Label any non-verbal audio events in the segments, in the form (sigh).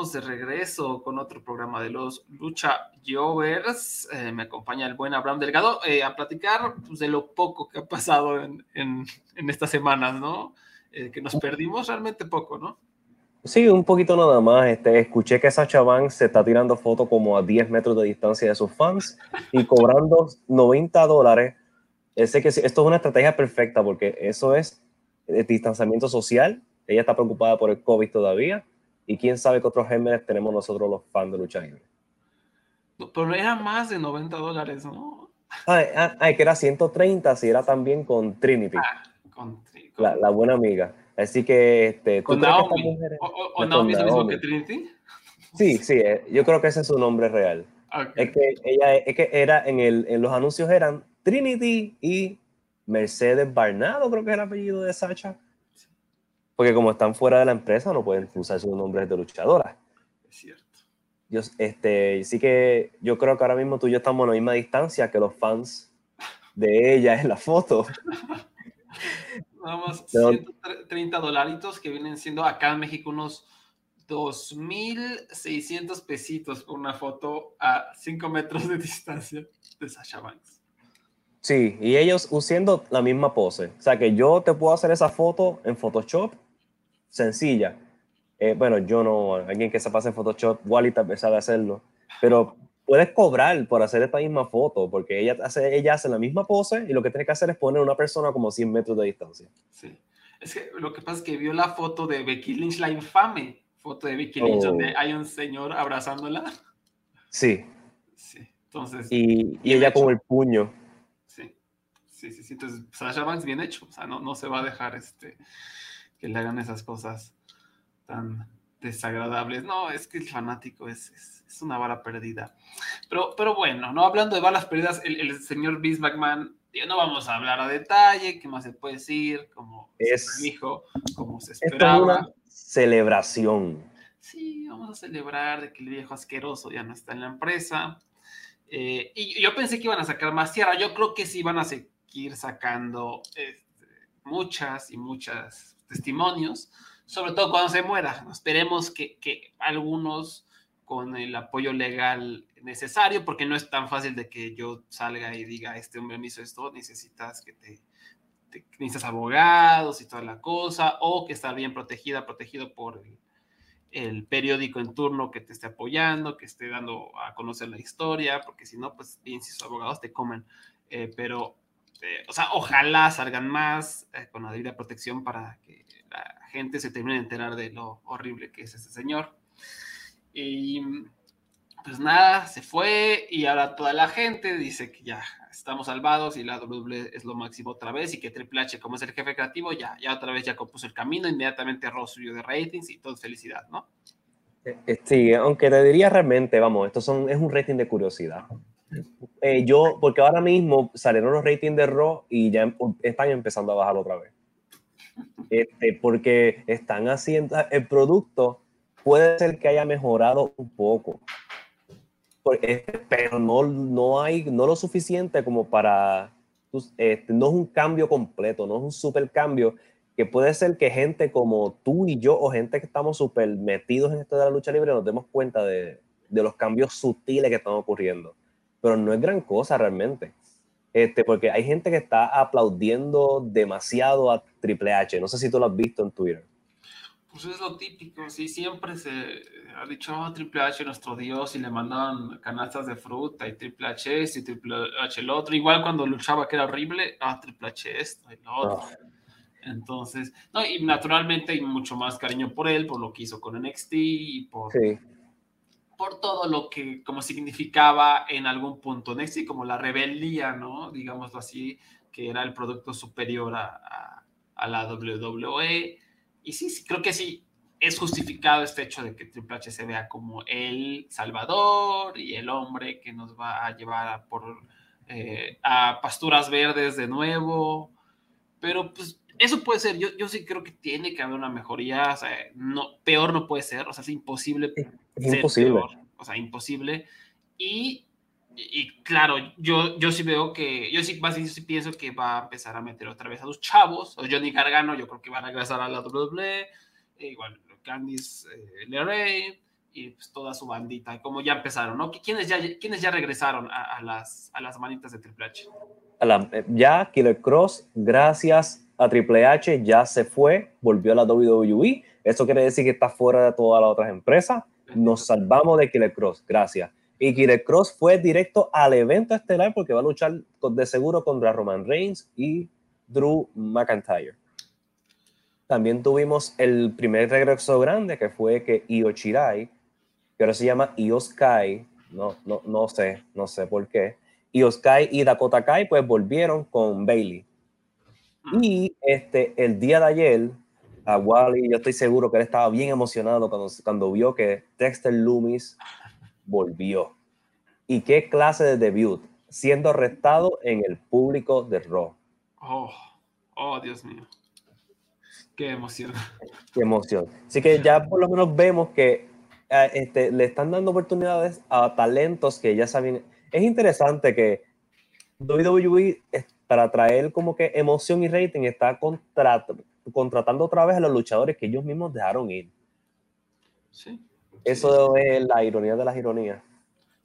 Estamos de regreso con otro programa de los Lucha Jovers. Eh, me acompaña el buen Abraham Delgado eh, a platicar pues, de lo poco que ha pasado en, estas semanas, ¿no? Eh, que nos perdimos realmente poco, ¿no? Sí, un poquito nada más. Este, escuché que Sacha Banks se está tirando fotos como a 10 metros de distancia de sus fans y (laughs) cobrando 90 dólares. Sé que esto es una estrategia perfecta porque eso es distanciamiento social ella está preocupada por el COVID todavía. Y quién sabe qué otros gérmenes tenemos nosotros los fans de lucha libre. Pero era más de 90 dólares, ¿no? Ay, ay, que era 130 si era también con Trinity. Ah, con, La, buena amiga. Así que, este, ¿Con Naomi? ¿O, Naomi es mismo que Trinity? Sí, sí, eh, yo creo que ese es su nombre real. Es que ella, es que era en, el, en los anuncios eran Trinity y Mercedes Barnado, creo que es el apellido de Sacha porque como están fuera de la empresa no pueden usar sus nombres de luchadora. Es cierto. Yo, este, sí que yo creo que ahora mismo tú y yo estamos a la misma distancia que los fans de ella en la foto. (laughs) Vamos, (laughs) 130 dolaritos que vienen siendo acá en México unos 2.600 pesitos por una foto a 5 metros de distancia de Sasha Banks. Sí, y ellos usando la misma pose. O sea que yo te puedo hacer esa foto en Photoshop sencilla. Eh, bueno, yo no, alguien que se pase en Photoshop, Wally tal vez sabe hacerlo, pero puedes cobrar por hacer esta misma foto, porque ella hace, ella hace la misma pose y lo que tiene que hacer es poner una persona como 100 metros de distancia. Sí, es que lo que pasa es que vio la foto de Becky Lynch, la infame foto de Becky Lynch, donde oh. hay un señor abrazándola. Sí. Sí, entonces. Y, y ella con el puño. Sí, sí, sí, sí. Entonces, Sasha Banks bien hecho, o sea, no, no se va a dejar este que le hagan esas cosas tan desagradables. No, es que el fanático es, es, una bala perdida. Pero, pero bueno, no hablando de balas perdidas, el, señor Vince McMahon, no vamos a hablar a detalle, qué más se puede decir, como es, dijo, como se esperaba. Es una celebración. Sí, vamos a celebrar de que el viejo asqueroso ya no está en la empresa. Eh, y yo pensé que iban a sacar más tierra. Yo creo que sí van a seguir sacando este, muchas y muchas testimonios, sobre todo cuando se muera. Esperemos que, que algunos con el apoyo legal necesario, porque no es tan fácil de que yo salga y diga, este hombre me hizo esto, necesitas que te, necesitas abogados y toda la cosa, o que estar bien protegida, protegido por el, periódico en turno que te esté apoyando, que esté dando a conocer la historia, porque si no, pues bien, si sus abogados te comen. Eh, pero este, o sea, ojalá salgan más eh, con la debida protección para que la gente se termine de enterar de lo horrible que es este señor. Y pues nada, se fue y ahora toda la gente dice que ya estamos salvados y la W es lo máximo otra vez y que Triple H, como es el jefe creativo, ya, ya otra vez ya compuso el camino, inmediatamente Ross subió de ratings y todo felicidad, ¿no? Eh, eh, sí, aunque te diría realmente, vamos, esto son, es un rating de curiosidad. Eh, yo, porque ahora mismo salieron los ratings de Raw y ya em, están empezando a bajar otra vez. Este, porque están haciendo, el producto puede ser que haya mejorado un poco, pero no, no hay, no lo suficiente como para, este, no es un cambio completo, no es un super cambio que puede ser que gente como tú y yo o gente que estamos súper metidos en esto de la lucha libre nos demos cuenta de, de los cambios sutiles que están ocurriendo pero no es gran cosa realmente. Este, porque hay gente que está aplaudiendo demasiado a Triple H. No sé si tú lo has visto en Twitter. Pues es lo típico, sí, siempre se ha dicho oh, Triple H nuestro dios y le mandaban canastas de fruta y Triple H y Triple H el otro, igual cuando luchaba que era horrible, ah, Triple H esto y lo otro. Ah. Entonces, no, y naturalmente hay mucho más cariño por él, por lo que hizo con NXT y por, por todo lo que como significaba en algún punto NXT, como la rebeldía, ¿no? Digámoslo así, que era el producto superior a, a la WWE y sí, sí, creo que sí, es justificado este hecho de que Triple H se vea como el salvador y el hombre que nos va a llevar a, por, eh, a pasturas verdes de nuevo. Pero pues eso puede ser, yo, yo sí creo que tiene que haber una mejoría, o sea, no, peor no puede ser, o sea, es imposible. Imposible. o sea, imposible. Y, y, claro, yo, yo sí veo que, yo sí, yo sí pienso que va a empezar a meter otra vez a los chavos, o Johnny Gargano, yo creo que va a regresar a la WWE, e igual Candice eh, LeRae, y pues toda su bandita, como ya empezaron, ¿no? ¿Quiénes ya, quiénes ya regresaron a, las, a las manitas de Triple H? Eh, ya Killer Cross, gracias a Triple H, ya se fue, volvió a la WWE. Eso quiere decir que está fuera de todas las otras empresas. Nos salvamos de Killer Cross, gracias. Y Killer Cross fue directo al evento estelar porque va a luchar de seguro contra Roman Reigns y Drew McIntyre. También tuvimos el primer regreso grande que fue que Io Shirai, que ahora se llama Io Sky, no, no, no sé, no sé por qué. Io Sky y Dakota Kai pues volvieron con Bailey. Y este, el día de ayer, a Wally, yo estoy seguro que él estaba bien emocionado cuando, cuando vio que Dexter Loomis volvió. ¿Y qué clase de debut? Siendo arrestado en el público de Raw. Oh, oh, Dios mío. Qué emoción. Qué emoción. Así que ya por lo menos vemos que eh, este, le están dando oportunidades a talentos que ya saben. Es interesante que WWE, para traer como que emoción y rating, está contratando otra vez a los luchadores que ellos mismos dejaron ir. Sí. Eso es la ironía de las ironías.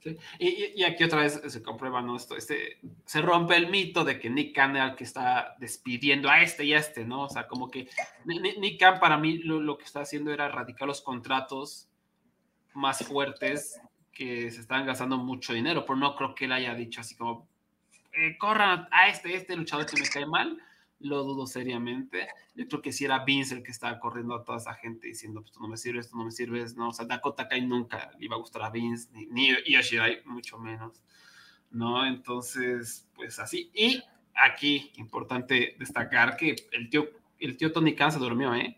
Sí. Y, aquí otra vez se comprueba, ¿no? Esto, este, se rompe el mito de que Nick Khan el que está despidiendo a este y a este, ¿no? O sea, como que Nick Khan para mí lo, que está haciendo era erradicar los contratos más fuertes que se están gastando mucho dinero, pero no creo que él haya dicho así como, eh, corran a este, este luchador que me cae mal, lo dudo seriamente. Yo creo que si era Vince el que estaba corriendo a toda esa gente diciendo, pues tú no me sirves, tú no me sirves, no, o sea, Dakota Kai nunca le iba a gustar a Vince, ni, ni Yoshirai mucho menos, ¿no? Entonces, pues así. Y aquí, importante destacar que el tío, el tío Tony Khan se durmió, ¿eh?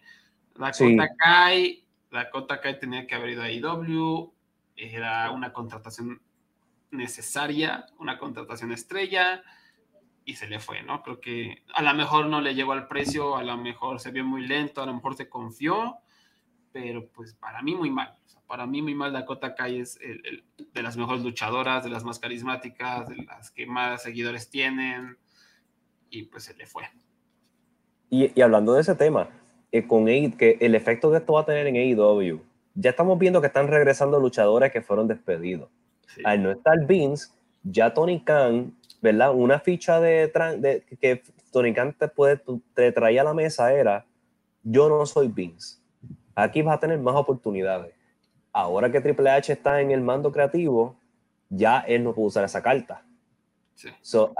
Dakota Kai, Dakota Kai tenía que haber ido a IW, era una contratación necesaria, una contratación estrella, y se le fue, ¿no? Creo que a lo mejor no le llegó al precio, a lo mejor se vio muy lento, a lo mejor se confió, pero pues para mí muy mal. para mí muy mal Dakota Kai es el, de las mejores luchadoras, de las más carismáticas, de las que más seguidores tienen, y pues se le fue. Y, hablando de ese tema, eh, con que el efecto que esto va a tener en AEW, ya estamos viendo que están regresando luchadores que fueron despedidos. Al no estar Vince, ya Tony Khan ¿verdad? Una ficha de, de que Tony Khan te, puede, te traía a la mesa era, yo no soy Vince. Aquí vas a tener más oportunidades. Ahora que Triple H está en el mando creativo, ya él no puede usar esa carta.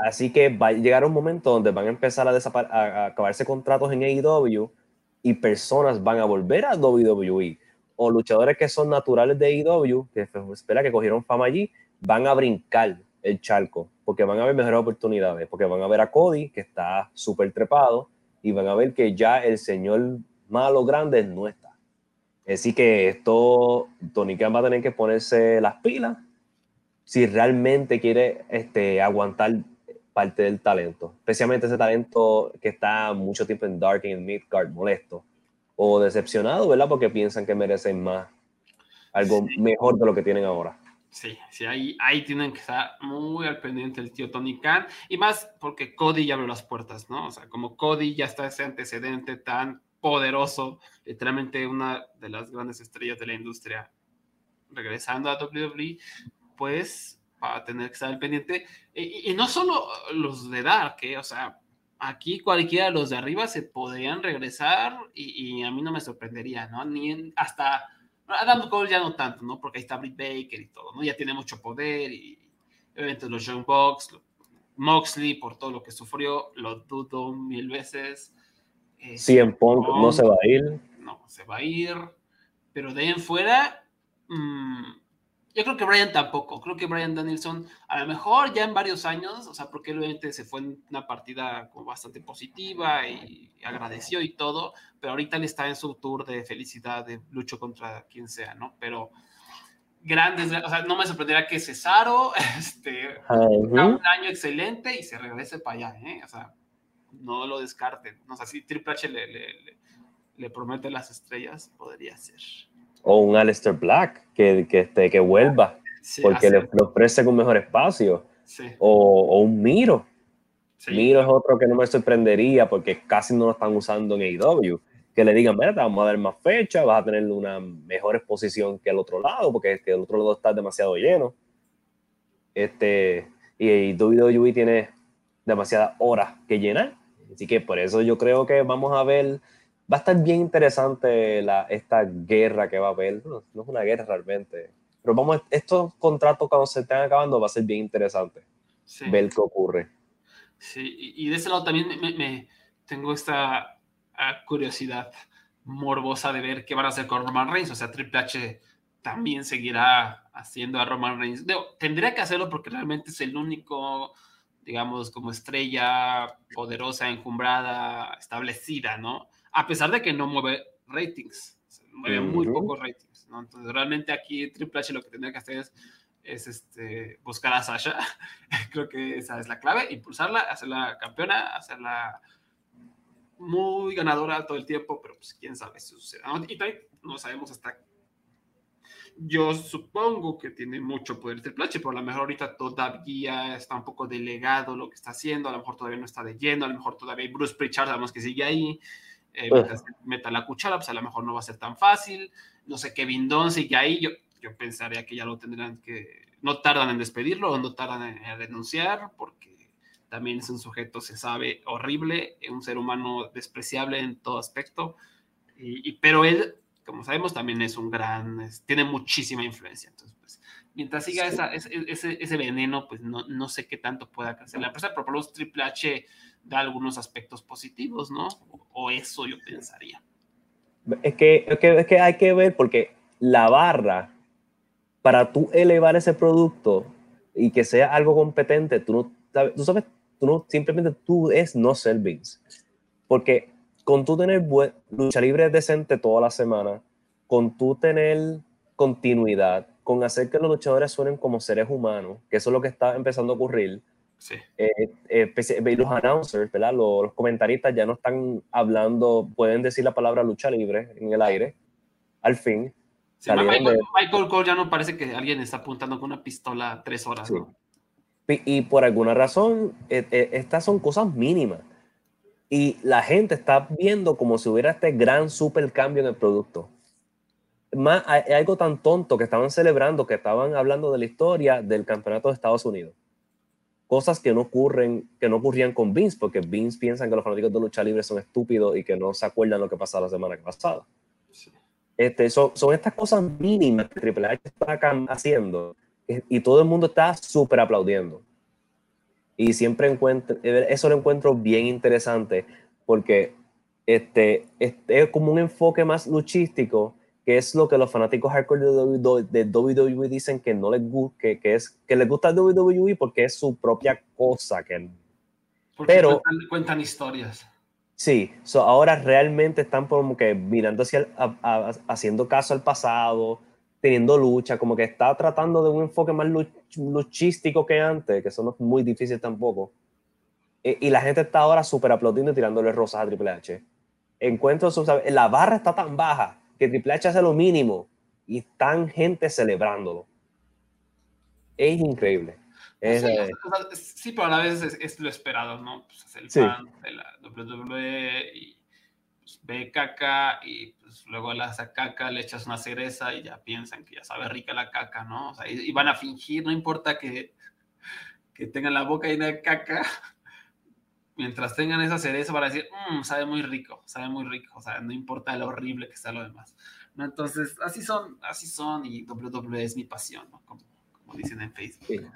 así que va a llegar un momento donde van a empezar a, a, acabarse contratos en AEW y personas van a volver a WWE. O luchadores que son naturales de AEW, que espera que cogieron fama allí, van a brincar el charco, porque van a haber mejores oportunidades, porque van a ver a Cody, que está súper trepado, y van a ver que ya el señor malo grande no está. Así que esto, Tony Khan va a tener que ponerse las pilas si realmente quiere este, aguantar parte del talento, especialmente ese talento que está mucho tiempo en Dark y en Midgard molesto o decepcionado, ¿verdad? Porque piensan que merecen más, algo mejor de lo que tienen ahora. Sí, sí, ahí, ahí tienen que estar muy al pendiente el tío Tony Khan. Y más porque Cody ya abrió las puertas, ¿no? O sea, como Cody ya está ese antecedente tan poderoso, literalmente una de las grandes estrellas de la industria, regresando a WWE, pues va a tener que estar al pendiente. Y, no solo los de Dark, ¿eh? o sea, aquí cualquiera de los de arriba se podrían regresar y, a mí no me sorprendería, ¿no? Ni hasta Adam Cole ya no tanto, ¿no? Porque ahí está Britt Baker y todo, ¿no? Ya tiene mucho poder y obviamente los Young Bucks, Moxley por todo lo que sufrió, lo dudo mil veces. sí, en Punk no se va a ir. No, se va a ir. Pero de ahí en fuera, mmm, yo creo que Brian tampoco. Creo que Brian Danielson, a lo mejor ya en varios años, o sea, porque él obviamente se fue en una partida como bastante positiva y agradeció y todo, pero ahorita él está en su tour de felicidad, de lucho contra quien sea, ¿no? Pero grandes, o sea, no me sorprendería que Cesaro (laughs) este, un año excelente y se regrese para allá, ¿eh? O sea, no lo descarten. No sé, si Triple H le, le, le promete las estrellas, podría ser o un Alistair Black que, que, este, que vuelva porque le, ofrece un mejor espacio. O, un Miro. Miro es otro que no me sorprendería porque casi no lo están usando en AEW que le digan, mira, te vamos a dar más fecha, vas a tener una mejor exposición que el otro lado, porque el otro lado está demasiado lleno. Este, y WWE tiene demasiadas horas que llenar. Así que por eso yo creo que vamos a ver va a estar bien interesante la, esta guerra que va a haber. No, es una guerra realmente. Pero vamos, estos contratos cuando se estén acabando va a ser bien interesante ver qué ocurre. Sí, y de ese lado también me, tengo esta ah, curiosidad morbosa de ver qué van a hacer con Roman Reigns. O sea, Triple H también seguirá haciendo a Roman Reigns. tendría que hacerlo porque realmente es el único, digamos, como estrella poderosa, encumbrada, establecida, ¿no? A pesar de que no mueve ratings, mueve muy pocos ratings, ¿no? Entonces, realmente aquí Triple H lo que tendría que hacer es, es este, buscar a Sasha, (laughs) creo que esa es la clave, impulsarla, hacerla campeona, hacerla muy ganadora todo el tiempo, pero pues quién sabe si sucede. Y también no sabemos hasta yo supongo que tiene mucho poder Triple H, pero a lo mejor ahorita todavía está un poco delegado lo que está haciendo, a lo mejor todavía no está de lleno, a lo mejor todavía Bruce Pritchard, sabemos que sigue ahí, eh, meta la cuchara, pues a lo mejor no va a ser tan fácil. No sé, Kevin Dunn sigue ahí. Yo, yo pensaría que ya lo tendrán que. No tardan en despedirlo o no tardan en, denunciar, porque también es un sujeto, se sabe, horrible, un ser humano despreciable en todo aspecto. Y, pero él, como sabemos, también es un gran. tiene muchísima influencia. Entonces, pues, mientras siga esa, ese, ese, veneno, pues no, no, sé qué tanto pueda crecer la empresa, pero por lo Triple H da algunos aspectos positivos, ¿no? O eso yo pensaría. Es que, es que, hay que ver porque la barra, para tú elevar ese producto y que sea algo competente, tú no sabes, tú sabes, tú no, simplemente tú es no ser Vince. Porque con tú tener lucha libre decente toda la semana, con tú tener continuidad, con hacer que los luchadores suenen como seres humanos, que eso es lo que está empezando a ocurrir, Sí. Eh, eh, los announcers, ¿verdad? Los, comentaristas ya no están hablando, pueden decir la palabra lucha libre en el aire, al fin. Michael, Cole ya no parece que alguien está apuntando con una pistola tres horas. Y, por alguna razón, eh, estas son cosas mínimas. Y la gente está viendo como si hubiera este gran super cambio en el producto. Más, hay algo tan tonto que estaban celebrando, que estaban hablando de la historia del campeonato de Estados Unidos cosas que no ocurren, que no ocurrían con Vince, porque Vince piensa que los fanáticos de lucha libre son estúpidos y que no se acuerdan lo que pasó la semana pasada. Este, son, son estas cosas mínimas que Triple H está haciendo y todo el mundo está súper aplaudiendo. Y siempre encuentro, eso lo encuentro bien interesante porque este, este es como un enfoque más luchístico que es lo que los fanáticos hardcore de WWE, dicen que no les gusta, que, que, es, que les gusta WWE porque es su propia cosa. Que, pero cuentan, historias. Sí, so ahora realmente están como que mirando hacia haciendo caso al pasado, teniendo lucha, como que está tratando de un enfoque más luchístico que antes, que eso no es muy difícil tampoco. Y, y la gente está ahora súper aplaudiendo y tirándole rosas a Triple H. Encuentro, la barra está tan baja que Triple H hace lo mínimo y están gente celebrándolo. Es increíble. sí, pero a la vez es, lo esperado, ¿no? Pues es el fan de la WWE y pues, ve caca y pues, luego la hace caca, le echas una cereza y ya piensan que ya sabe rica la caca, ¿no? O sea, y, van a fingir, no importa que, que tengan la boca llena de caca, mientras tengan esa cereza van a decir, mmm, sabe muy rico, sabe muy rico, o sea, no importa lo horrible que sea lo demás. ¿no? Entonces, así son, así son y WWE es mi pasión, ¿no? como, como dicen en Facebook. (laughs)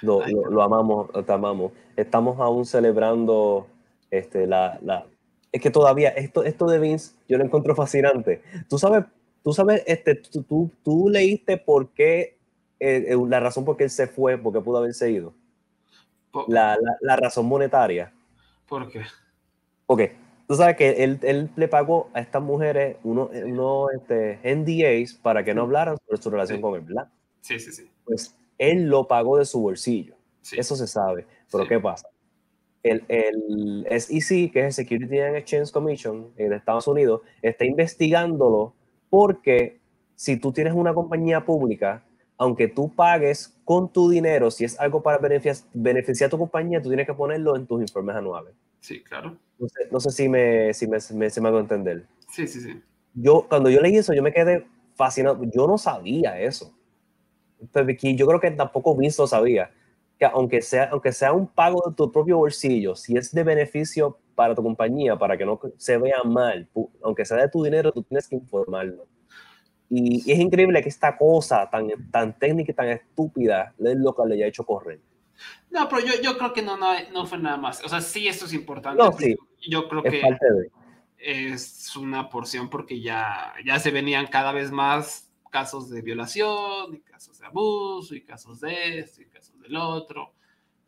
Lo, lo, amamos, te amamos. Estamos aún celebrando este, la, la... Es que todavía, esto, esto de Vince, yo lo encuentro fascinante. Tú sabes, tú sabes, este, tú, tú, tú leíste por qué, eh, eh, la razón por qué él se fue, porque pudo haberse ido. La, la, la, razón monetaria. ¿Por qué? Ok, tú sabes que él, él le pagó a estas mujeres unos uno, este, NDAs para que no hablaran sobre su relación con él, ¿verdad? Sí, sí, sí. Pues él lo pagó de su bolsillo. Eso se sabe. Pero ¿qué pasa? El, el, SEC, que es el Security and Exchange Commission en Estados Unidos, está investigándolo porque si tú tienes una compañía pública, aunque tú pagues con tu dinero, si es algo para beneficiar, a tu compañía, tú tienes que ponerlo en tus informes anuales. Sí, claro. No sé, no sé si, me, si me, me, se me hago entender. Sí, sí, sí. Yo, cuando yo leí eso, yo me quedé fascinado. Yo no sabía eso yo creo que tampoco Vince lo sabía, que aunque sea, aunque sea un pago de tu propio bolsillo, si es de beneficio para tu compañía, para que no se vea mal, aunque sea de tu dinero, tú tienes que informarlo. Y, es increíble que esta cosa tan, tan técnica y tan estúpida es lo que le haya hecho correr. No, pero yo, yo creo que no, no, no, fue nada más. O sea, sí, esto es importante. No, sí. Yo creo es que de... es una porción porque ya, ya se venían cada vez más casos de violación, y casos de abuso, y casos de esto, y casos del otro.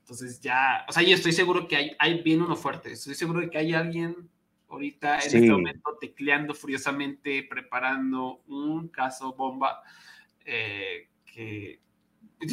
Entonces ya, o sea, yo estoy seguro que hay, hay bien uno fuerte. Estoy seguro de que hay alguien ahorita en este momento tecleando furiosamente, preparando un caso bomba eh, que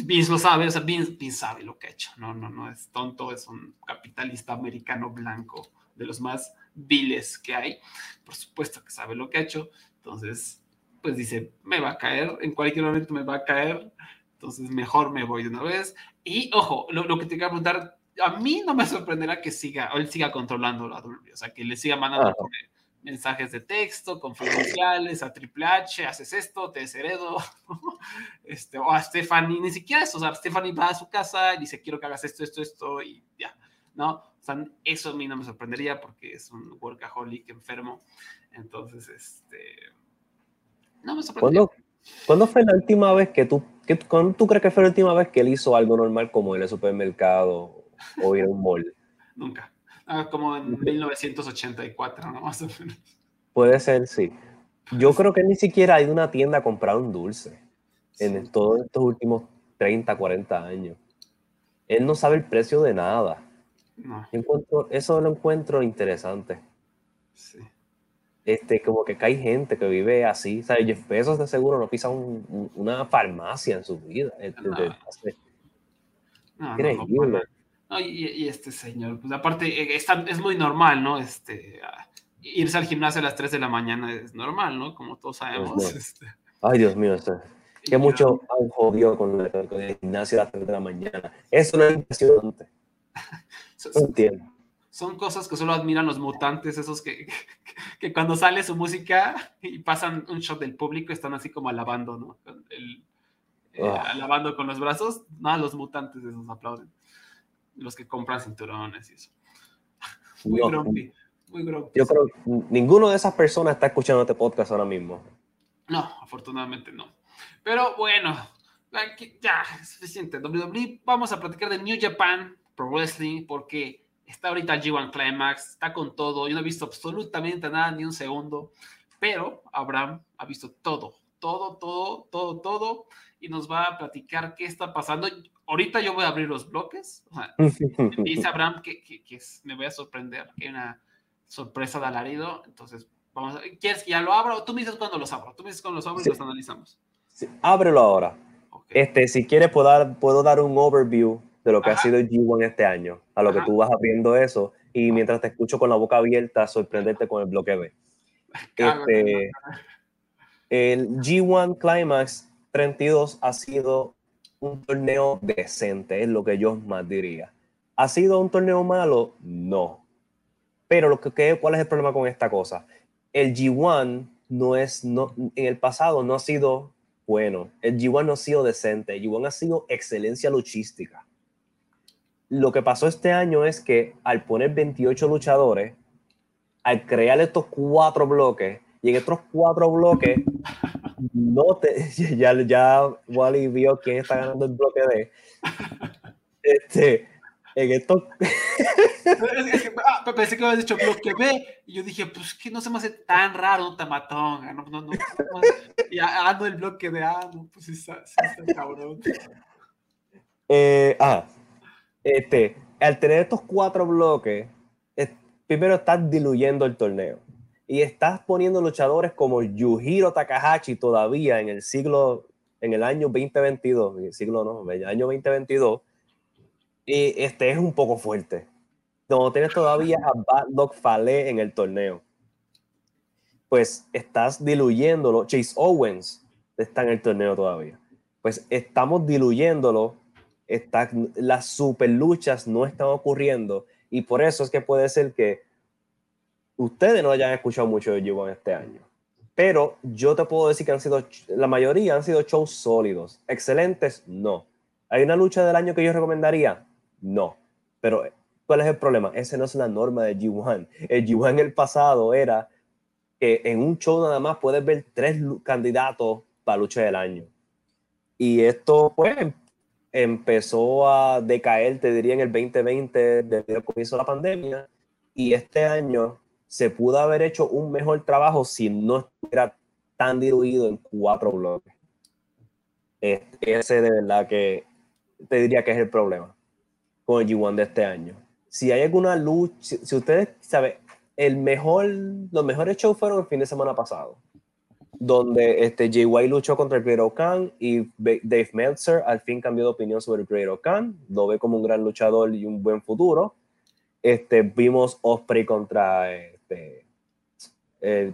Vince lo sabe, o sea, Vince, sabe lo que ha hecho. No, no, no es tonto, es un capitalista americano blanco de los más viles que hay. Por supuesto que sabe lo que ha hecho. Entonces, pues dice, me va a caer, en cualquier momento me va a caer, entonces mejor me voy de una vez. Y ojo, lo, que te quiero preguntar, a mí no me sorprenderá que siga, o él siga controlando la WWE, o sea, que le siga mandando mensajes de texto, confidenciales, a Triple H, haces esto, te desheredo, (laughs) este, o a Stephanie, ni siquiera eso, o sea, Stephanie va a su casa y dice, quiero que hagas esto, esto, esto, y ya, ¿no? O sea, eso a mí no me sorprendería porque es un workaholic enfermo, entonces, este no me ¿Cuándo, fue la última vez que tú, que, tú crees que fue la última vez que él hizo algo normal como ir al supermercado o ir a un mall? Nunca. Ah, como en 1984, ¿no? Más o menos. Puede ser, sí. Yo creo que ni siquiera ha ido a una tienda a comprar un dulce en todos estos últimos 30, 40 años. Él no sabe el precio de nada. No. Encuentro, eso lo encuentro interesante. Sí este, como que hay gente que vive así. ¿sabes? Jeff Bezos de seguro no pisa un, una farmacia en su vida. Este, no. increíble. No, y, y, este señor, pues aparte, eh, está, es muy normal, ¿no? Este, irse al gimnasio a las 3 de la mañana es normal, ¿no? Como todos sabemos. Este. Ay, Dios mío, este, que mucho han jodido con el, gimnasio a las 3 de la mañana. Eso no es impresionante. (laughs) no entiendo son cosas que solo admiran los mutantes, esos que, (laughs) que, cuando sale su música y pasan un shot del público están así como alabando, ¿no? El, eh, ah. Alabando con los brazos. Nada, los mutantes esos aplauden. Los que compran cinturones y eso. (laughs) Muy grumpy, muy grumpy. Yo creo que ninguno de esas personas está escuchando este podcast ahora mismo. No, afortunadamente no. Pero bueno, ya, es suficiente. WWE, vamos a platicar de New Japan Pro Wrestling porque Está ahorita G1 Climax, está con todo. Yo no he visto absolutamente nada, ni un segundo. Pero Abraham ha visto todo, todo, todo, todo, todo. Y nos va a platicar qué está pasando. Ahorita yo voy a abrir los bloques. (laughs) dice Abraham que, que, me voy a sorprender, que hay una sorpresa de alarido. Entonces, vamos a, ¿quieres que ya lo abra? O tú me dices cuando los abro. Tú me dices cuando los abro y los analizamos. Sí, ábrelo ahora. Este, si quieres, puedo dar, puedo dar un overview de lo que ha sido el G1 este año, a lo que tú vas abriendo eso y mientras te escucho con la boca abierta, sorprenderte con el bloque B. (laughs) Este, el G1 Climax 32 ha sido un torneo decente, es lo que yo más diría. ¿Ha sido un torneo malo? No. Pero lo que, ¿cuál es el problema con esta cosa? El G1 no es, no, en el pasado no ha sido bueno. El G1 no ha sido decente. El G1 ha sido excelencia luchística lo que pasó este año es que al poner 28 luchadores, al crear estos cuatro bloques, y en estos cuatro bloques, no te, (laughs) ya, ya Wally vio quién está ganando el bloque D. Este, en estos. (laughs) ah, pensé que habías dicho bloque B, y yo dije, pues que no se me hace tan raro un tamatón. No, no, no, y ando el bloque de A, no, pues sí está, sí está cabrón. Eh, ah, este, al tener estos cuatro bloques, primero estás diluyendo el torneo y estás poniendo luchadores como Yujiro Takahashi todavía en el siglo, en el año 2022, en el siglo no, el año 2022, y este es un poco fuerte. No tienes todavía a Bad Luck Fale en el torneo. Pues estás diluyéndolo. Chase Owens está en el torneo todavía. Pues estamos diluyéndolo. Está, las super luchas no están ocurriendo. Y por eso es que puede ser que ustedes no hayan escuchado mucho de G1 este año. Pero yo te puedo decir que han sido, la mayoría han sido shows sólidos. Excelentes, no. ¿Hay una lucha del año que yo recomendaría? No. Pero, ¿cuál es el problema? Esa no es la norma de G1. El G1 en el pasado era que en un show nada más puedes ver tres candidatos para lucha del año. Y esto, pues, empezó a decaer, te diría, en el 2020, debido al comienzo de la pandemia. Y este año se pudo haber hecho un mejor trabajo si no estuviera tan diluido en cuatro bloques. Ese de verdad que te diría que es el problema con el G1 de este año. Si hay alguna lucha, si, ustedes saben, el mejor, los mejores shows fueron el fin de semana pasado, donde este JY luchó contra el Great Khan y Dave Meltzer al fin cambió de opinión sobre el Great Khan, lo ve como un gran luchador y un buen futuro. Este, vimos Osprey contra este, eh,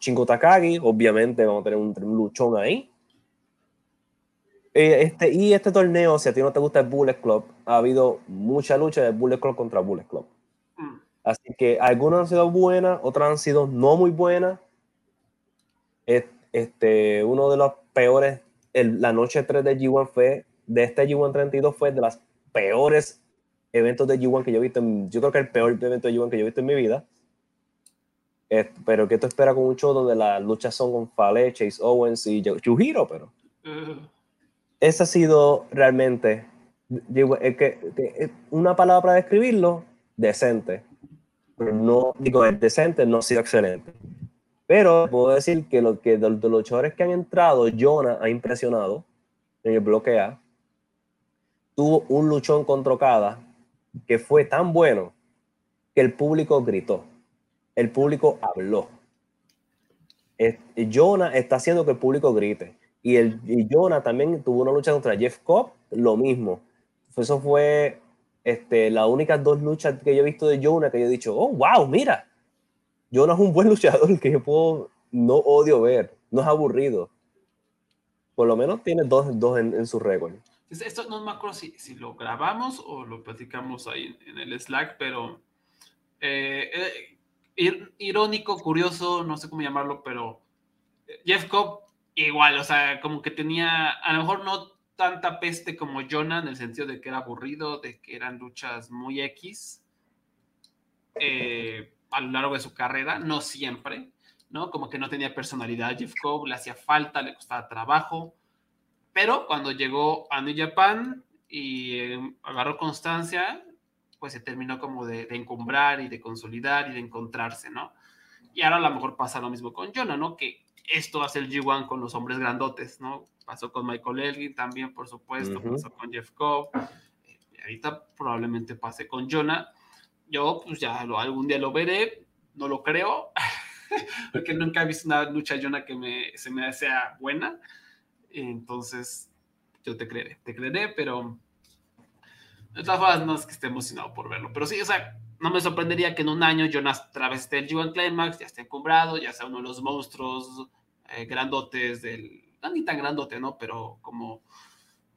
Shingo Takagi, obviamente vamos a tener un, un luchón ahí. Eh, este, y este torneo, si a ti no te gusta el Bullet Club, ha habido mucha lucha de Bullet Club contra Bullet Club. Mm. Así que algunas han sido buenas, otras han sido no muy buenas. Este, uno de los peores, la noche 3 de G1 fue, de este G1 32 fue de las peores eventos de G1 que yo he visto, yo creo que el peor evento de G1 que yo he visto en mi vida. Pero que tú esperas con un show donde las luchas son con Fale, Chase Owens y Yujiro, pero... Uh esa ha sido realmente, que, una palabra para describirlo, decente. Pero no, digo, el decente no ha sido excelente. Pero puedo decir que, lo, que de, los luchadores que han entrado, Jonah ha impresionado en el bloque A. Tuvo un luchón contra Okada que fue tan bueno que el público gritó. El público habló. Jonah está haciendo que el público grite. Y, el, Jonah también tuvo una lucha contra Jeff Cobb, lo mismo. Eso fue este, las únicas dos luchas que yo he visto de Jonah que yo he dicho, oh, wow, mira, Jonah es un buen (laughs) luchador que yo puedo, no odio ver, no es aburrido. Por lo menos tiene dos, dos en, su récord. Esto no me acuerdo si, si, lo grabamos o lo platicamos ahí en el Slack, pero eh, eh, irónico, curioso, no sé cómo llamarlo, pero Jeff Cobb igual, o sea, como que tenía, a lo mejor no tanta peste como Jonah, en el sentido de que era aburrido, de que eran luchas muy X eh, a lo largo de su carrera, no siempre, ¿no? Como que no tenía personalidad Jeff Cobb, le hacía falta, le costaba trabajo, pero cuando llegó a New Japan y eh, agarró constancia, pues se terminó como de, de, encumbrar y de consolidar y de encontrarse, ¿no? Y ahora a lo mejor pasa lo mismo con Jonah, ¿no? Que esto hace el G1 con los hombres grandotes, ¿no? Pasó con Michael Elgin también, por supuesto, pasó con Jeff Cobb, y ahorita probablemente pase con Jonah. Yo, pues ya lo, algún día lo veré, no lo creo, (laughs) porque nunca he visto una lucha Jonah que me, se me sea buena. Entonces, yo te creeré, te creeré, pero de todas formas no es que esté emocionado por verlo. Pero sí, o sea, no me sorprendería que en un año Jonas travesté el G1 Climax, ya esté encumbrado, ya sea uno de los monstruos eh, grandotes del. No ni tan grandote, ¿no? Pero como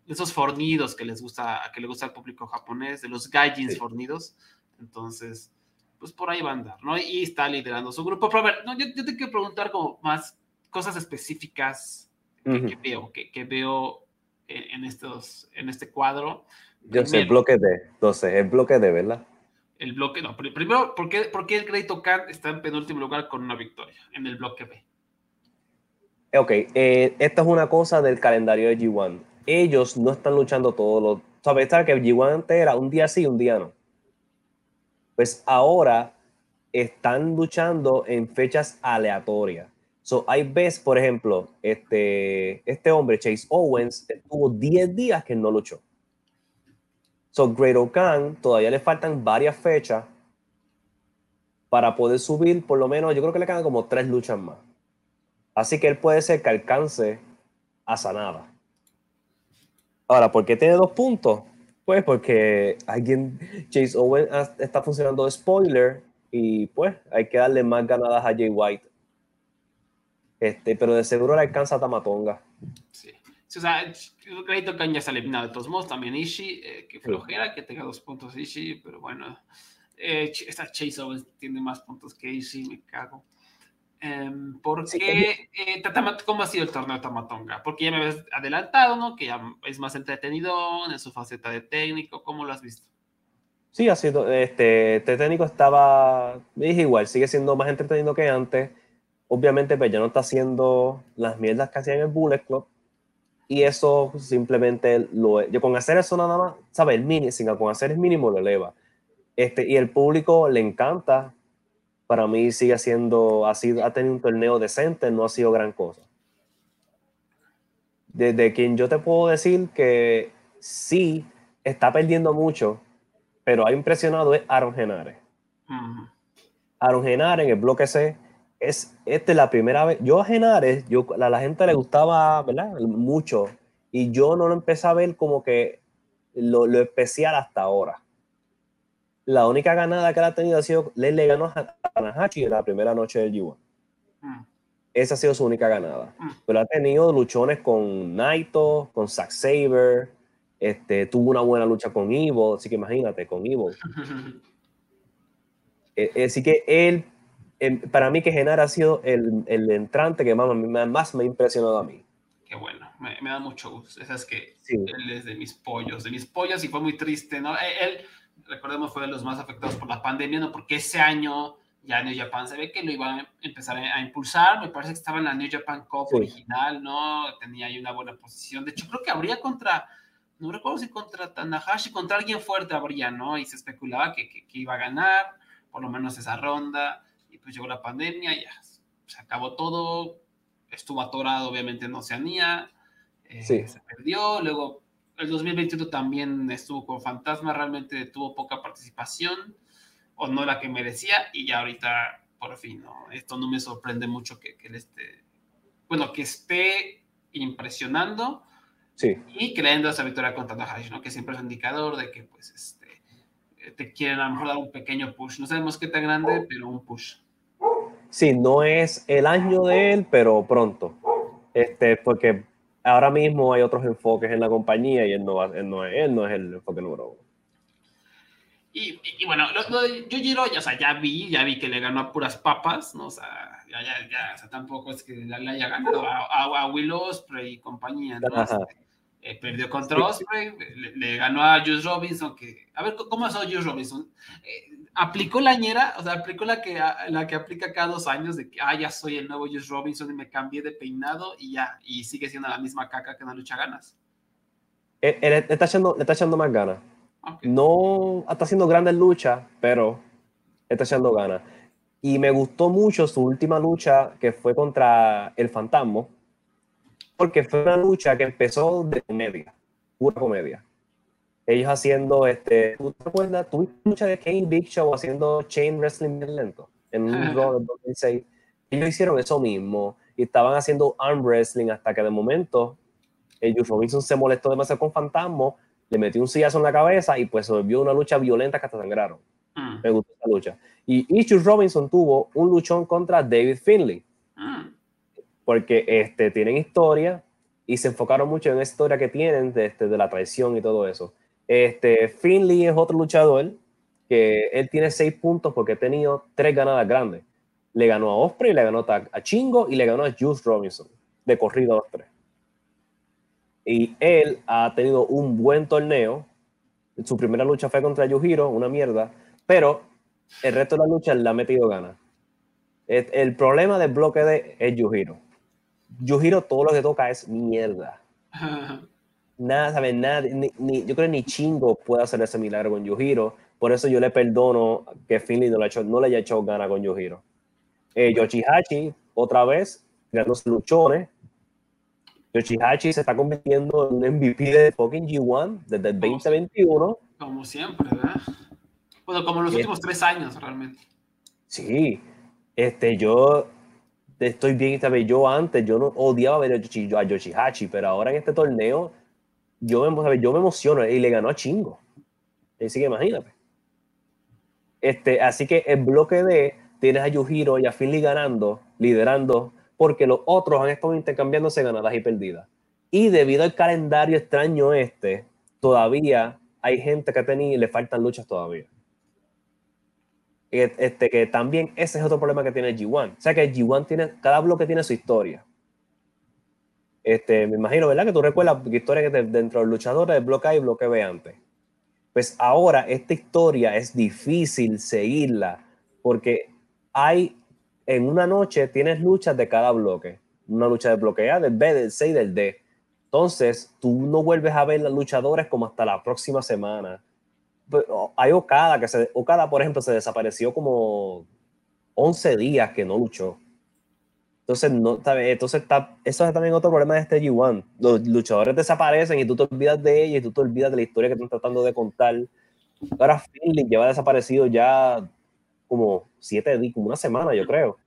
esos fornidos que les gusta, que le gusta al público japonés, de los gaijins fornidos. Entonces, pues por ahí va a andar, ¿no? Y está liderando su grupo. Pero a ver, no, yo, te quiero preguntar como más cosas específicas que, veo, que, veo en, estos, en este cuadro. Yo sé, el bloque D, entonces, el bloque D, ¿verdad? El bloque, no, primero, ¿por qué, por qué el Great Khan está en penúltimo lugar con una victoria en el bloque B? Ok, eh, esta es una cosa del calendario de G1. Ellos no están luchando todos los. ¿Sabes? que G1 antes era un día sí, un día no. Pues ahora están luchando en fechas aleatorias. So, hay veces, por ejemplo, este, este hombre, Chase Owens, tuvo 10 días que no luchó. So, Great Khan todavía le faltan varias fechas para poder subir, por lo menos, yo creo que le quedan como tres luchas más. Así que él puede ser que alcance a Sanada. Ahora, ¿por qué tiene dos puntos? Pues porque alguien, Chase Owen está funcionando de spoiler y pues hay que darle más ganadas a Jay White. Este, pero de seguro le alcanza a Tamatonga. Sí. O sea, crédito que ya se ha eliminado de todos modos. También Ishii, eh, que flojera que tenga dos puntos Ishii, pero bueno. Eh, esta Chase Owens tiene más puntos que Ishii, me cago. Em, ¿Por qué? Eh, ¿Cómo ha sido el torneo de Tamatonga? Porque ya me habías adelantado, ¿no? Que ya es más entretenido en su faceta de técnico. ¿Cómo lo has visto? Sí, ha sido. Este, este técnico estaba. Es igual, sigue siendo más entretenido que antes. Obviamente, pues ya no está haciendo las mierdas que hacía en el Bullet Club. Y eso simplemente lo. Yo con hacer eso nada más, ¿sabes? El mini, sin con hacer el mínimo lo eleva. Este, y el público le encanta para mí sigue siendo, ha, sido, ha tenido un torneo decente, no ha sido gran cosa. Desde quien yo te puedo decir que sí está perdiendo mucho, pero ha impresionado es Aaron Genares. Aaron Genares en el bloque C es esta es la primera vez. Yo a Genares, yo, a la gente le gustaba, ¿verdad? Mucho. Y yo no lo empecé a ver como que lo, lo especial hasta ahora la única ganada que él ha tenido ha sido, le, le ganó a Tanahashi en la primera noche del G1. Mm. Esa ha sido su única ganada. Mm. Pero ha tenido luchones con Naito, con Zack Saber, este, tuvo una buena lucha con Evo, así que imagínate, con Evo. (laughs) Eh, eh, así que él, para mí que Genara ha sido el, el entrante que más, más, me ha impresionado a mí. Qué bueno, me, me da mucho gusto. Esa es que él es de mis pollos, de mis pollos y fue muy triste, ¿no? E, él, recordemos, fue de los más afectados por la pandemia, ¿no? Porque ese año ya New Japan se ve que lo iba a empezar a impulsar. Me parece que estaba en la New Japan Cup original, ¿no? Tenía ahí una buena posición. De hecho, creo que habría contra, no recuerdo si contra Tanahashi, contra alguien fuerte habría, ¿no? Y se especulaba que, que, iba a ganar, por lo menos esa ronda. Pues llegó la pandemia, ya se acabó todo. Estuvo atorado, obviamente, en Oceanía. Eh, se perdió. Luego el 2021 también estuvo con Fantasma, realmente tuvo poca participación o no la que merecía y ya ahorita por fin, ¿no? Esto no me sorprende mucho que, que él esté, bueno, que esté impresionando sí. y creyendo esa victoria contra Tanahashi, ¿no? Que siempre es un indicador de que pues este, te quieren a lo mejor dar un pequeño push. No sabemos qué tan grande, pero un push. Sí, no es el año de él, pero pronto. Este, porque ahora mismo hay otros enfoques en la compañía y él no, él no, es, él no es el enfoque número uno. Y, y, bueno, lo, de Yujiro, ya, o sea, ya vi, ya vi que le ganó a puras papas, ¿no? O sea, ya, ya, ya o sea, tampoco es que le, haya ganado a, a, a Will Osprey y compañía, ¿no? Eh, perdió contra Osprey, le, ganó a Juice Robinson, que, a ver, ¿cómo es Juice Robinson? Eh, aplicó la ñera, o sea, aplicó la que, la que aplica cada dos años de que, ah, ya soy el nuevo Juice Robinson y me cambié de peinado y ya, y sigue siendo la misma caca que no lucha ganas. Él, le, está echando, le está echando más ganas. No está haciendo grandes luchas, pero está echando ganas. Y me gustó mucho su última lucha que fue contra el Fantasma, porque fue una lucha que empezó de comedia, pura comedia ellos haciendo, este, ¿tú te acuerdas? Tuviste lucha de Kane Big Show haciendo chain wrestling bien lento en un Raw del 2006. Ellos hicieron eso mismo y estaban haciendo arm wrestling hasta que de momento ellos Robinson se molestó demasiado con Fantasma, le metió un sillazo en la cabeza y pues se volvió una lucha violenta que hasta sangraron. Mm. Me gustó esa lucha. Y Ichus Robinson tuvo un luchón contra David Finley. Mm. Porque este, tienen historia y se enfocaron mucho en la historia que tienen de, este, de la traición y todo eso. Este, Finley es otro luchador que él tiene seis puntos porque ha tenido tres ganadas grandes. Le ganó a Osprey, le ganó a Chingo y le ganó a Juice Robinson de corrido a los tres. Y él ha tenido un buen torneo Su primera lucha fue contra Yujiro, una mierda, pero el resto de la lucha le ha metido ganas. El, problema del bloque de es Yujiro. Yujiro todo lo que toca es mierda. Nada, ¿sabes? Nada, ni, yo creo que ni Chingo puede hacer ese milagro con Yujiro. Por eso yo le perdono que Finley no le, hecho, no le haya hecho gana con Yujiro. Eh, Yoshihachi, otra vez, ganó luchones. Yoshihachi se está convirtiendo en un MVP de fucking G1 desde el 2021. Como siempre, ¿verdad? Bueno, como en los últimos tres años, realmente. Sí, este, yo estoy bien, vez Yo antes, yo no odiaba ver a Yoshihachi, pero ahora en este torneo, yo me, emociono y le ganó a Chingo. Así que imagínate. Este, así que el bloque de tienes a Yujiro y a Finley ganando, liderando, porque los otros han estado intercambiándose ganadas y perdidas. Y debido al calendario extraño este, todavía hay gente que ha tenido y le faltan luchas todavía. Este, que también ese es otro problema que tiene el G1. O sea que el G1 tiene, cada bloque tiene su historia. Este, me imagino, ¿verdad? Que tú recuerdas la historia que dentro de los luchadores de bloque A y bloque B antes. Pues ahora esta historia es difícil seguirla porque hay en una noche tienes luchas de cada bloque. Una lucha de bloque A, del B, del C y del D. Entonces, tú no vuelves a ver los luchadores como hasta la próxima semana. Pues, hay Okada, que se, Okada, por ejemplo, se desapareció como 11 días que no luchó. Entonces, no, entonces está, eso es también otro problema de este G1. Los luchadores desaparecen y tú te olvidas de ellos y tú te olvidas de la historia que están tratando de contar. Ahora Finley lleva desaparecido ya como siete días, como una semana, yo creo.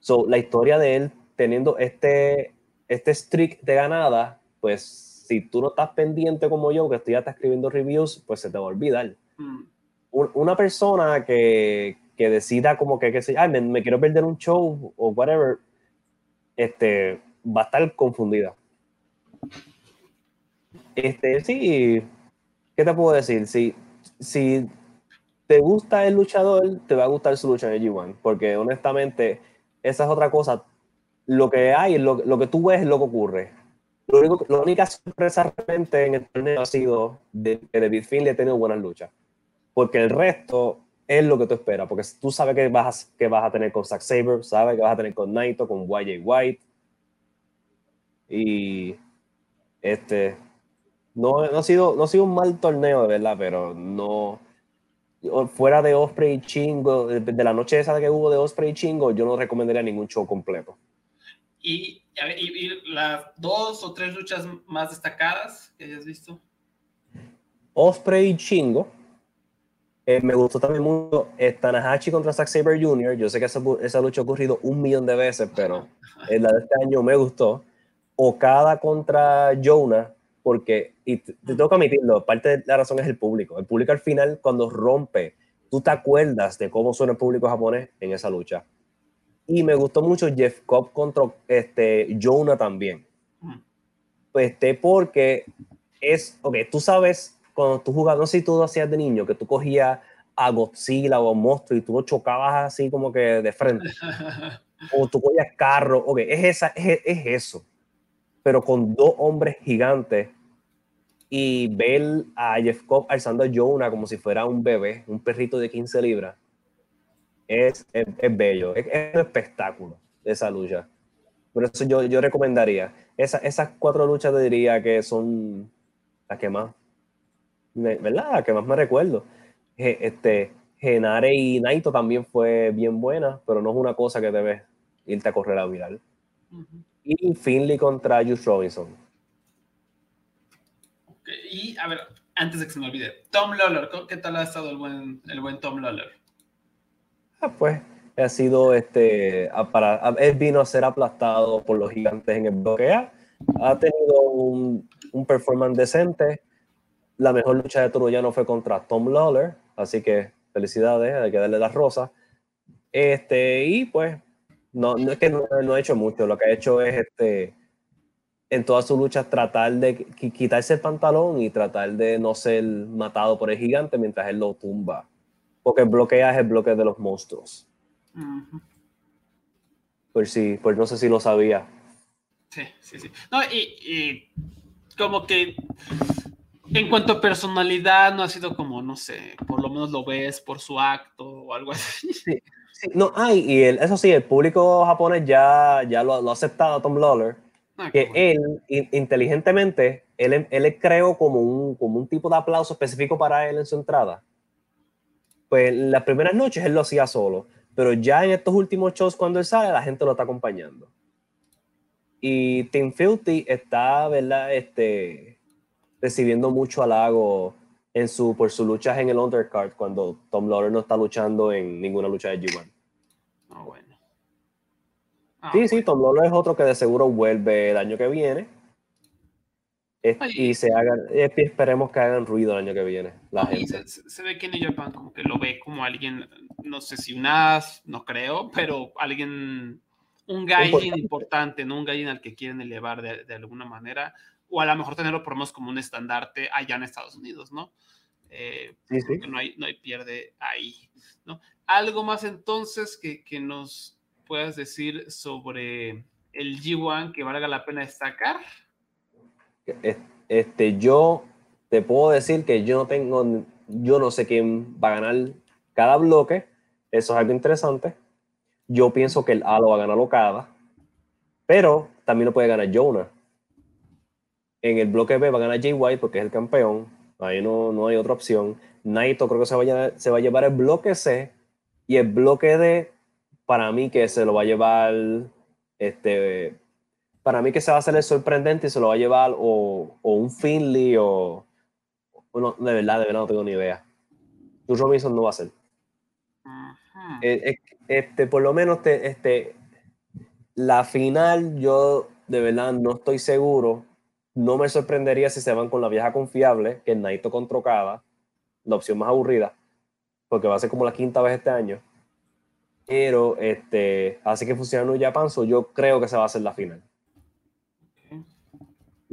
So, la historia de él teniendo este, este streak de ganada, pues si tú no estás pendiente como yo, que estoy ya escribiendo reviews, pues se te va a olvidar. Mm. Una persona que, que, decida como que, que se, Ay, me, quiero perder un show o whatever, este, va a estar confundida. Este, sí, ¿qué te puedo decir? Si, si te gusta el luchador, te va a gustar su lucha en el G1, porque honestamente, esa es otra cosa. Lo que hay, lo, lo que tú ves es lo que ocurre. Lo único, la única sorpresa realmente en el torneo ha sido de, que David Finley ha tenido buenas luchas. Porque el resto es lo que tú esperas. Porque tú sabes que vas, que vas a tener con Zack Saber, sabes que vas a tener con Naito, con YJ White. Y este. No, no, ha sido, no ha sido un mal torneo, de verdad, pero no fuera de Osprey y Chingo, de, la noche esa que hubo de Osprey y Chingo, yo no recomendaría ningún show completo. ¿Y, y, las dos o tres luchas más destacadas que hayas visto? Osprey y Chingo. Eh, me gustó también mucho Tanahashi contra Zack Saber Jr. Yo sé que esa, esa, lucha ha ocurrido un millón de veces, pero (laughs) la de este año me gustó. Okada contra Jonah porque, y te, tengo que admitirlo, parte de la razón es el público. El público al final, cuando rompe, tú te acuerdas de cómo suena el público japonés en esa lucha. Y me gustó mucho Jeff Cobb contra este, Jonah también. Pues este, porque es, ok, tú sabes, cuando tú jugabas, no sé si tú hacías de niño, que tú cogías a Godzilla o a un monstruo y tú lo chocabas así como que de frente. (laughs) o tú cogías carro, ok, es, esa, es, es eso. Pero con dos hombres gigantes y ver a Jeff Cobb alzando a Jonah como si fuera un bebé, un perrito de 15 libras, es, es, bello, es, un espectáculo esa lucha. Por eso yo, yo recomendaría. Esa, esas cuatro luchas te diría que son las que más, ¿verdad? Que más me recuerdo. Este, Genare y Naito también fue bien buena, pero no es una cosa que debes irte a correr a viral. Y Finley contra Juice Robinson y a ver, antes de que se me olvide, Tom Lawler, ¿qué tal ha estado el buen, el buen Tom Lawler? Ah, pues ha sido este, para, él vino a ser aplastado por los gigantes en el bloque A. Ha tenido un, un performance decente. La mejor lucha de Toro ya no fue contra Tom Lawler, así que felicidades, hay que darle las rosas. Este, y pues, no, no es que no, no, ha hecho mucho, lo que ha hecho es este, en todas sus luchas tratar de quitarse el pantalón y tratar de no ser matado por el gigante mientras él lo tumba. Porque bloquea es el bloque de los monstruos. Por si, pues no sé si lo sabía. Sí, sí, sí. No, y, como que En cuanto a personalidad, no ha sido como, no sé, por lo menos lo ves por su acto o algo así. (laughs) Sí, sí. no, hay, y el, eso sí, el público japonés ya, ya lo, lo ha aceptado, Tom Lawler, Ah, que bueno. él, in- inteligentemente, él, él creó como un, como un tipo de aplauso específico para él en su entrada. Pues las primeras noches él lo hacía solo, pero ya en estos últimos shows cuando él sale, la gente lo está acompañando. Y Tim Filthy está, ¿verdad? Este, recibiendo mucho halago en su, por sus luchas en el undercard cuando Tom Lawler no está luchando en ninguna lucha de G1. Ah, bueno. Ah, Sí, sí, bueno. Tom Lawler es otro que de seguro vuelve el año que viene. Es- y se hagan, esperemos que hagan ruido el año que viene, la gente. se, se- ve que New Japan como que lo ve como alguien, no sé si un as, no creo, pero alguien, un gaijin Importante. importante, ¿no? Un gaijin al que quieren elevar de, de alguna manera, o a lo mejor tenerlo por menos como un estandarte allá en Estados Unidos, ¿no? Eh, Sí, sí. porque no hay, no hay pierde ahí, ¿no? Algo más entonces que, que nos puedas decir sobre el G1 que valga la pena destacar. Es- Este, yo te puedo decir que yo no tengo, yo no sé quién va a ganar cada bloque. Eso es algo interesante. Yo pienso que el A lo va a ganar Okada, pero también lo puede ganar Jonah. En el bloque B va a ganar Jay White porque es el campeón. Ahí no, no hay otra opción. Naito creo que se va, a llevar, se va a llevar el bloque C y el bloque D, para mí que se lo va a llevar este, para mí que se va a hacer el sorprendente y se lo va a llevar o, o un Finley o, o no, de verdad, de verdad no tengo ni idea. Tu Robinson no va a ser. Eh, eh, Este, por lo menos te- este, la final yo de verdad no estoy seguro. No me sorprendería si se van con la vieja confiable, que es Naito contra Okada, la opción más aburrida, porque va a ser como la quinta vez este año. Pero este, así que funciona New Japan, so yo creo que se va a hacer la final.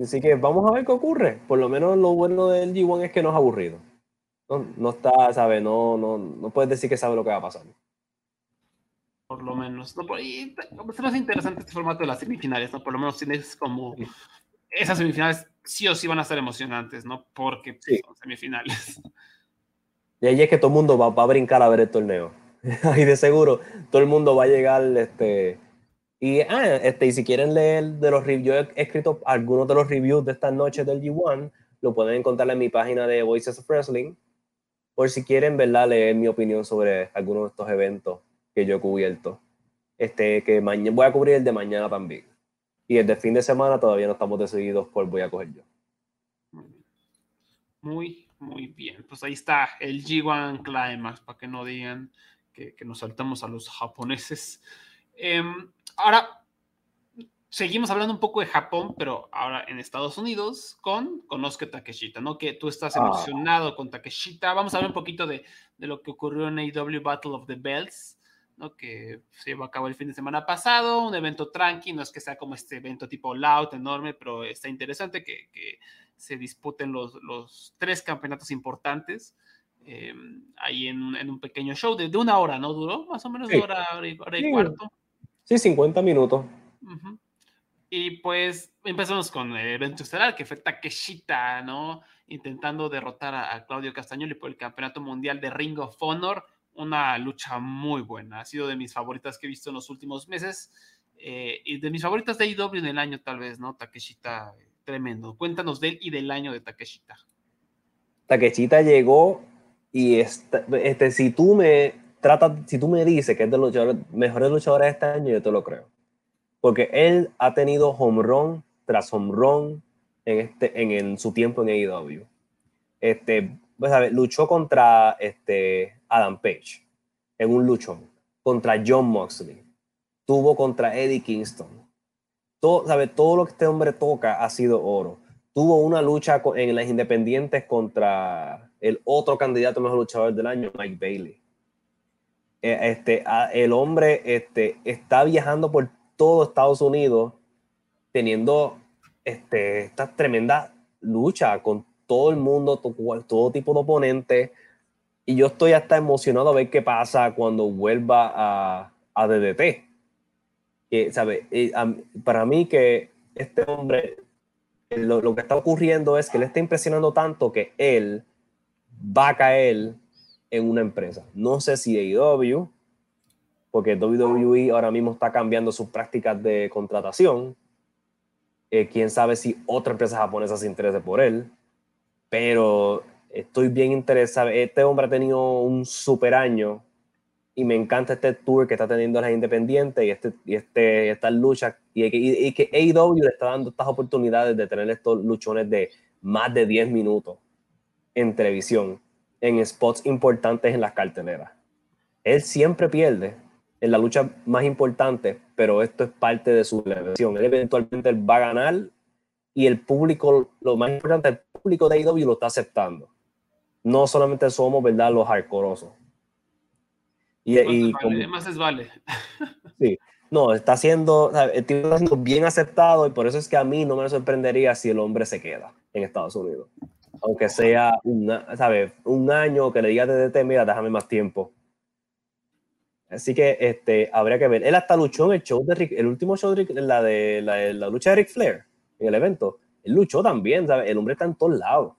Así que vamos a ver qué ocurre. Por lo menos lo bueno del G1 es que no es aburrido. No, no está, ¿sabes? No, no, no puedes decir que sabe lo que va a pasar. por lo menos. ¿no? Por- Y es más interesante este formato de las semifinales, ¿no? Por lo menos tienes como. Esas semifinales sí o sí van a ser emocionantes, ¿no? Porque pues, Sí. son semifinales. Y ahí es que todo el mundo va, va a brincar a ver el torneo. (laughs) Ahí de seguro todo el mundo va a llegar. Este, y, ah, este, y si quieren leer de los reviews, yo he escrito algunos de los reviews de estas noches del G1. Lo pueden encontrar en mi página de Voices of Wrestling. Por si quieren ¿verdad? leer mi opinión sobre algunos de estos eventos que yo he cubierto. Este, que mañana voy a cubrir el de mañana también. Y el de fin de semana todavía no estamos decididos cuál voy a coger yo. Muy, muy bien. Pues ahí está el G1 Climax, para que no digan que, que nos saltamos a los japoneses. Em, ahora, seguimos hablando un poco de Japón, pero ahora en Estados Unidos con Konosuke Takeshita, ¿no? Que tú estás Ah. emocionado con Takeshita. Vamos a hablar un poquito de, de lo que ocurrió en AEW Battle of the Bells, ¿no? Que se llevó a cabo el fin de semana pasado, un evento tranqui, no es que sea como este evento tipo loud, enorme, pero está interesante que, que se disputen los, los tres campeonatos importantes. eh, ahí en, un- en un pequeño show de, de una hora, ¿no? Duró más o menos Sí. hora, hora y, hora y Sí. cuarto. Sí, 50 minutos. Ujú. Y pues empezamos con el evento estelar, que fue Takeshita, ¿no? Intentando derrotar a, a Claudio Castagnoli por el campeonato mundial de Ring of Honor. Una lucha muy buena. Ha sido de mis favoritas que he visto en los últimos meses. eh, y de mis favoritas de AEW en el año, tal vez, ¿no? Takeshita, eh, tremendo. Cuéntanos de él y del año de Takeshita. Takeshita llegó y este, si tú me tratas, si tú me dices que es de los luchadores- mejores luchadores de este año, yo te lo creo. Porque él ha tenido home run tras home run en, este, en, en su tiempo en AEW. Este, pues, a ver, luchó contra este, Adam Page en un luchón, contra John Moxley, tuvo contra Eddie Kingston. Todo, ¿sabe? todo lo que este hombre toca ha sido oro tuvo una lucha en las independientes contra el otro candidato mejor luchador del año, Mike Bailey. Eh, Este, el hombre este, está viajando por todo Estados Unidos teniendo este, esta tremenda lucha con todo el mundo, to- todo tipo de oponentes. Y yo estoy hasta emocionado a ver qué pasa cuando vuelva a, a DDT. Que, ¿sabe? Y, am- para mí que este hombre lo, lo, que está ocurriendo es que él está impresionando tanto que él va a caer en una empresa. No sé si AEW, porque WWE ahora mismo está cambiando sus prácticas de contratación. Eh, quién sabe si otra empresa japonesa se interese por él. Pero estoy bien interesado. Este hombre ha tenido un super año y me encanta este tour que está teniendo las independientes y, este, y este, esta lucha y, y, que AEW le está dando estas oportunidades de tener estos luchones de más de 10 minutos en televisión, en spots importantes en las carteleras. Él siempre pierde en la lucha más importante, pero esto es parte de su elección. Él eventualmente va a ganar y el público, lo más importante, el público de AEW lo está aceptando. No solamente somos, ¿verdad?, los hardcoreosos. Y, y vale, además es vale. (laughs) Sí, no, está siendo, está siendo bien aceptado y por eso es que a mí no me sorprendería si el hombre se queda en Estados Unidos. Aunque sea una, ¿sabes? un año que le diga DDT, mira, déjame más tiempo. Así que este, habría que ver. Él hasta luchó en el show de Rick, el último show de Rick, la de la, la, lucha de Ric Flair, en el evento. Él luchó también, ¿sabes? El hombre está en todos lados.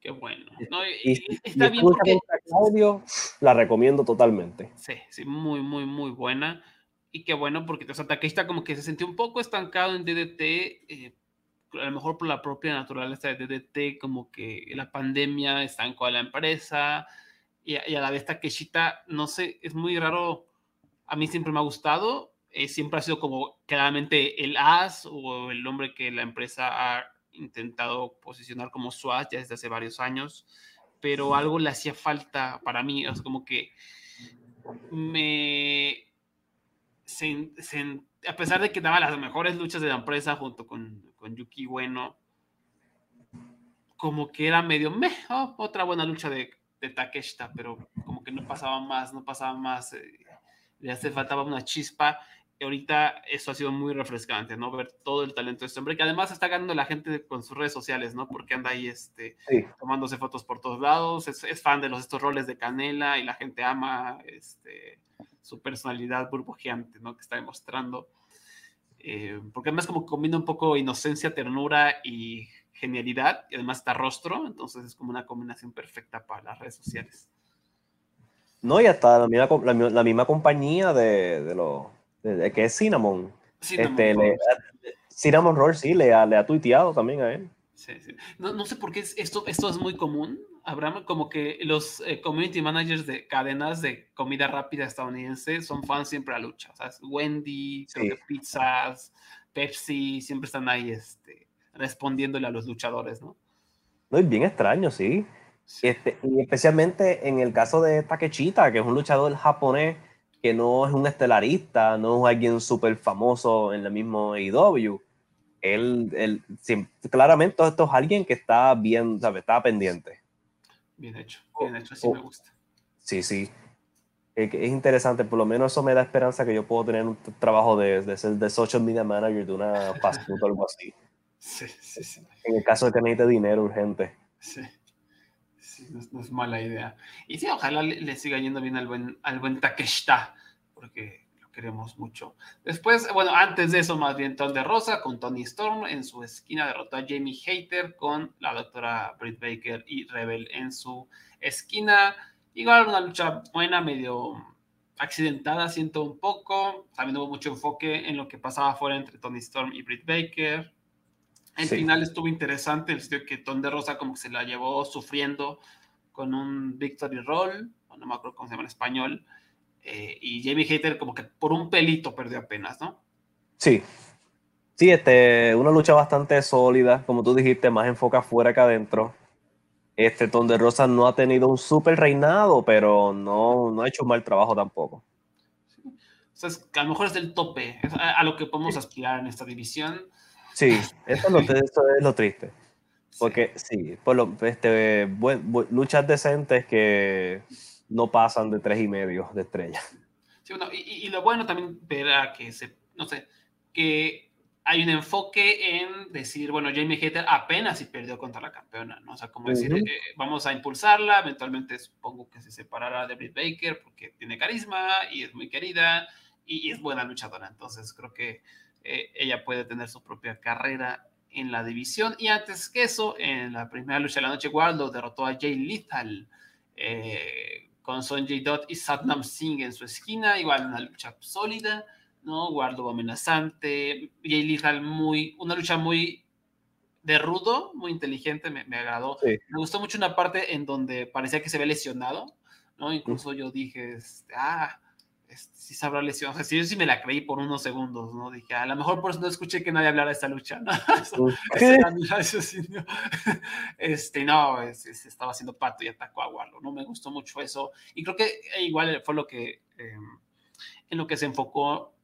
Qué bueno. No, y, y, está bien porque... Claudio, la recomiendo totalmente. Sí, sí, muy, muy, muy buena. Y qué bueno porque o sea, Takeshita como que se sintió un poco estancado en DDT, eh, a lo mejor por la propia naturaleza de DDT, como que la pandemia estancó a la empresa, y, a la vez Takeshita, no sé, es muy raro, a mí siempre me ha gustado, eh, siempre ha sido como claramente el as o el hombre que la empresa ha intentado posicionar como SWAT ya desde hace varios años, pero algo le hacía falta para mí, es como que me... a pesar de que daba las mejores luchas de la empresa junto con, con Yuki Bueno, como que era medio, meh, oh, otra buena lucha de, de Takeshita, pero como que no pasaba más, no pasaba más, eh, le hace faltaba una chispa ahorita eso ha sido muy refrescante, ¿no? Ver todo el talento de este hombre, que además está ganando la gente con sus redes sociales, ¿no? Porque anda ahí este, tomándose fotos por todos lados, es, fan de los, estos roles de Canela y la gente ama este, su personalidad burbujeante, ¿no? Que está demostrando. Eh, porque además como combina un poco inocencia, ternura y genialidad, y además está rostro, entonces es como una combinación perfecta para las redes sociales. No, y hasta la misma, la, misma compañía de, de los que es Cinnamon. Cinnamon, este, Roll. Le, Cinnamon Roll, sí, le ha, le ha tuiteado también a él. Sí, sí. No, no, sé por qué esto, esto es muy común, Abraham, como que los eh, community managers de cadenas de comida rápida estadounidense son fans siempre a lucha. O sea, Wendy, creo que pizzas, Pepsi, siempre están ahí este, respondiéndole a los luchadores, ¿no? No, es bien extraño, sí. sí. Este, y especialmente en el caso de Takechita, que es un luchador japonés que no es un estelarista, no es alguien súper famoso en el mismo AEW. Él, él claramente esto es alguien que está bien, ¿sabes? Está pendiente. Bien hecho, bien hecho, así me gusta. Sí, sí. Es, interesante, por lo menos eso me da esperanza que yo puedo tener un trabajo de, de ser de social media manager de una fast food o algo así. (laughs) Sí, sí, sí. En el caso de que necesite dinero urgente. Sí no, es mala idea. Y sí, ojalá le, siga yendo bien al buen, al buen Takeshita, porque lo queremos mucho. Después, bueno, antes de eso, más bien de Rosa con Tony Storm en su esquina derrotó a Jamie Hater con la doctora Britt Baker y Rebel en su esquina. Igual una lucha buena, medio accidentada, siento un poco. También hubo mucho enfoque en lo que pasaba afuera entre Tony Storm y Britt Baker. El final estuvo interesante, el sitio que Ton de Rosa como que se la llevó sufriendo con un Victory Roll, no me acuerdo cómo se llama en español, eh, y Jamie Hater como que por un pelito perdió apenas, ¿no? Sí. Sí, este, una lucha bastante sólida, como tú dijiste, más enfoca afuera que adentro. Este Ton de Rosa no ha tenido un super reinado, pero no, no ha hecho un mal trabajo tampoco. Sí. O sea, es, a lo mejor es del tope, es a, a, lo que podemos aspirar en esta división. Sí, eso es lo, eso es lo triste. Porque sí, por lo, este, buen, buen, luchas decentes que no pasan de tres y medio de estrella. Sí, bueno, y, y, lo bueno también ver a que se, no sé, que hay un enfoque en decir, bueno, Jamie Hater apenas si perdió contra la campeona, ¿no? O sea, como decir, uh -huh. eh, vamos a impulsarla, eventualmente supongo que se separará de Britt Baker porque tiene carisma y es muy querida y, y es buena luchadora. Entonces creo que eh, ella puede tener su propia carrera en la división. Y antes que eso, en la primera lucha de la noche, Waldo derrotó a Jay Lethal eh, con Sonjay Dot y Satnam Singh en su esquina. Igual una lucha sólida, ¿no? Waldo amenazante, Jay Lethal muy, una lucha muy de rudo, muy inteligente, me, agradó. Me gustó mucho una parte en donde parecía que se ve lesionado, ¿no? Incluso yo dije, este, ah, este, si sabrá lesionado. O sea, yo sí me la creí por unos segundos, ¿no? Dije, a lo mejor por eso no escuché que nadie hablara de esta lucha, ¿no? (laughs) (laughs) este, no, estaba haciendo pato y atacó a Warlock, ¿no? Me gustó mucho eso. Y creo que igual fue lo que, em, en lo que se enfocó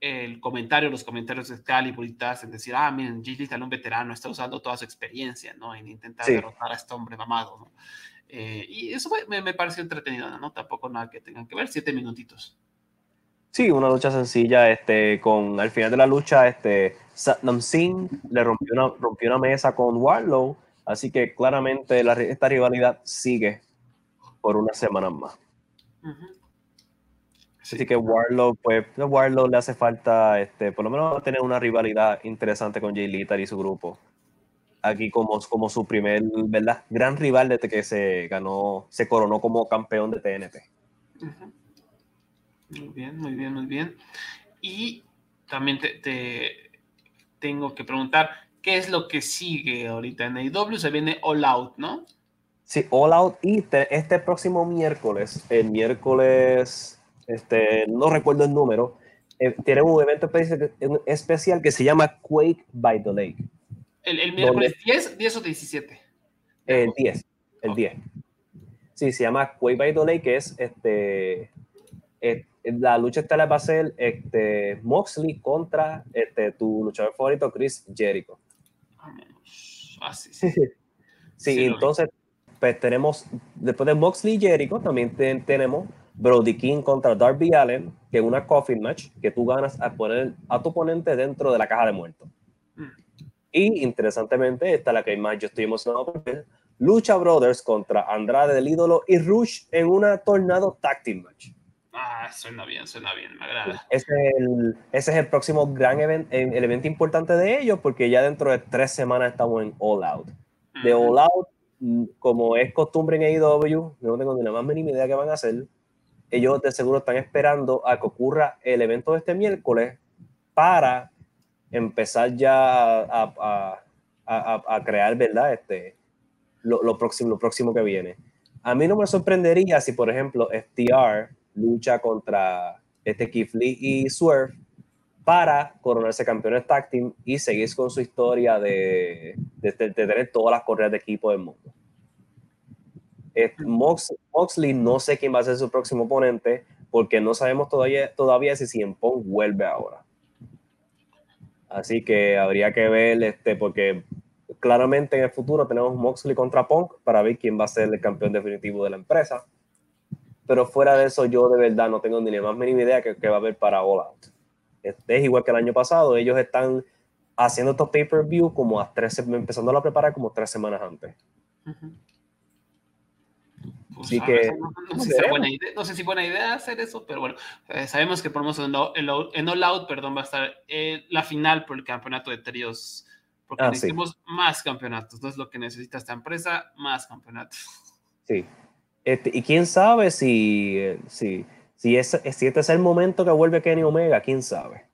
el comentario, los comentarios de Cali Puritas en decir, ah, miren, Gilly está un veterano, está usando toda su experiencia, ¿no? En intentar derrotar a este hombre mamado, ¿no? Eh, y eso me, me, pareció entretenido, ¿no? Tampoco nada que tengan que ver, siete minutitos. Sí, una lucha sencilla, este, con al final de la lucha, este, Satnam Singh le rompió una, rompió una mesa con Warlow, así que claramente la, esta rivalidad sigue por unas semanas más. Así que Warlow, pues, Warlow le hace falta, este, por lo menos tener una rivalidad interesante con Jay Lethal y su grupo. Aquí como, como su primer, ¿verdad? Gran rival desde que se ganó, se coronó como campeón de TNT. Muy bien, muy bien, muy bien. Y también te, tengo que preguntar, ¿qué es lo que sigue ahorita en AEW? Se viene All Out, ¿no? Sí, All Out y este próximo miércoles, el miércoles este, no recuerdo el número, eh, tiene un evento especial que se llama Quake by the Lake. ¿El, miércoles 10, 10 o 17? El 10, el 10. Sí, se llama Quake by Lake, que es este, la lucha estelar va a ser este, Moxley contra este, tu luchador favorito, Chris Jericho. Ah, sí, sí. (laughs) sí, entonces, pues tenemos, después de Moxley y Jericho, también tenemos Brody King contra Darby Allen, que es una coffin match que tú ganas a poner a tu oponente dentro de la caja de muertos. Y interesantemente, esta es la que más yo estoy emocionado por ver. Lucha Brothers contra Andrade del ídolo y Rush en una Tornado Team Match. Ah, suena bien, suena bien, me agrada. Ese es el, ese es el próximo gran evento, el evento importante de ellos, porque ya dentro de tres semanas estamos en All Out. De All Out, mm, como es costumbre en AEW, no tengo ni la más mínima idea qué van a hacer ellos de seguro están esperando a que ocurra el evento de este miércoles para empezar ya a, a, a, crear, ¿verdad? Este, lo, lo, próximo, lo próximo que viene. A mí no me sorprendería si, por ejemplo, FTR lucha contra este Keith Lee y Swerve para coronarse campeones tag team y seguir con su historia de, de, de tener todas las correas de equipo del mundo. Moxley no sé quién va a ser su próximo oponente porque no sabemos todavía, todavía si Cien vuelve ahora. Así que habría que ver, este, porque claramente en el futuro tenemos Moxley contra Punk para ver quién va a ser el campeón definitivo de la empresa. Pero fuera de eso, yo de verdad no tengo ni la más mínima idea que, que va a haber para All Out. Este, es igual que el año pasado, ellos están haciendo estos pay-per-view como a tres, empezando a preparar como tres semanas antes. Pues, que, no, sé si buena idea, no, sé si buena idea hacer eso, pero bueno, eh, sabemos que por en, en All Out perdón, va a estar eh, la final por el campeonato de tríos, porque ah, necesitamos más campeonatos, no es lo que necesita esta empresa, más campeonatos. Sí, este, y quién sabe si, si, si, es, si este es el momento que vuelve Kenny Omega, quién sabe.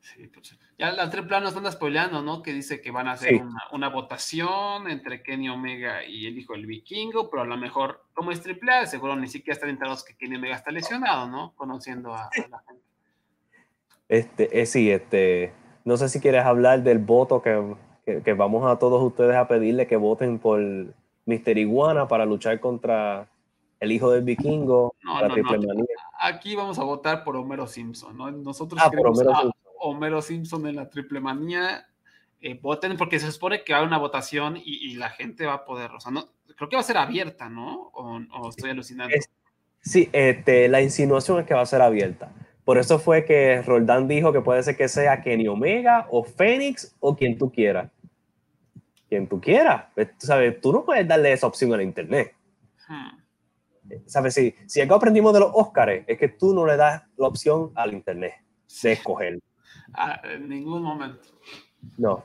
Sí, pues, ya la triple nos están spoileando, ¿no? Que dice que van a hacer una, votación entre Kenny Omega y el hijo del vikingo, pero a lo mejor, como es triple A, seguro ni siquiera están enterados que Kenny Omega está lesionado, ¿no? Conociendo a, la gente. Este, eh, sí, este, no sé si quieres hablar del voto que, que, vamos a todos ustedes a pedirle que voten por Mister Iguana para luchar contra el hijo del vikingo. No, no, no. Aquí vamos a votar por Homero Simpson, ¿no? Nosotros ah, por Homero Simpson Homero Simpson en la triple manía, eh, voten porque se supone que va a una votación y, la gente va a poder, o sea, no, creo que va a ser abierta, ¿no? O, estoy alucinando. sí, este, la insinuación es que va a ser abierta. Por eso fue que Roldán dijo que puede ser que sea Kenny Omega o Fénix o quien tú quieras. Quien tú quieras. Tú sabes, tú no puedes darle esa opción a la internet. Hmm. ¿Sabes? Si, si algo aprendimos de los Óscares es que tú no le das la opción al internet de escoger. Ah, en ningún momento. No.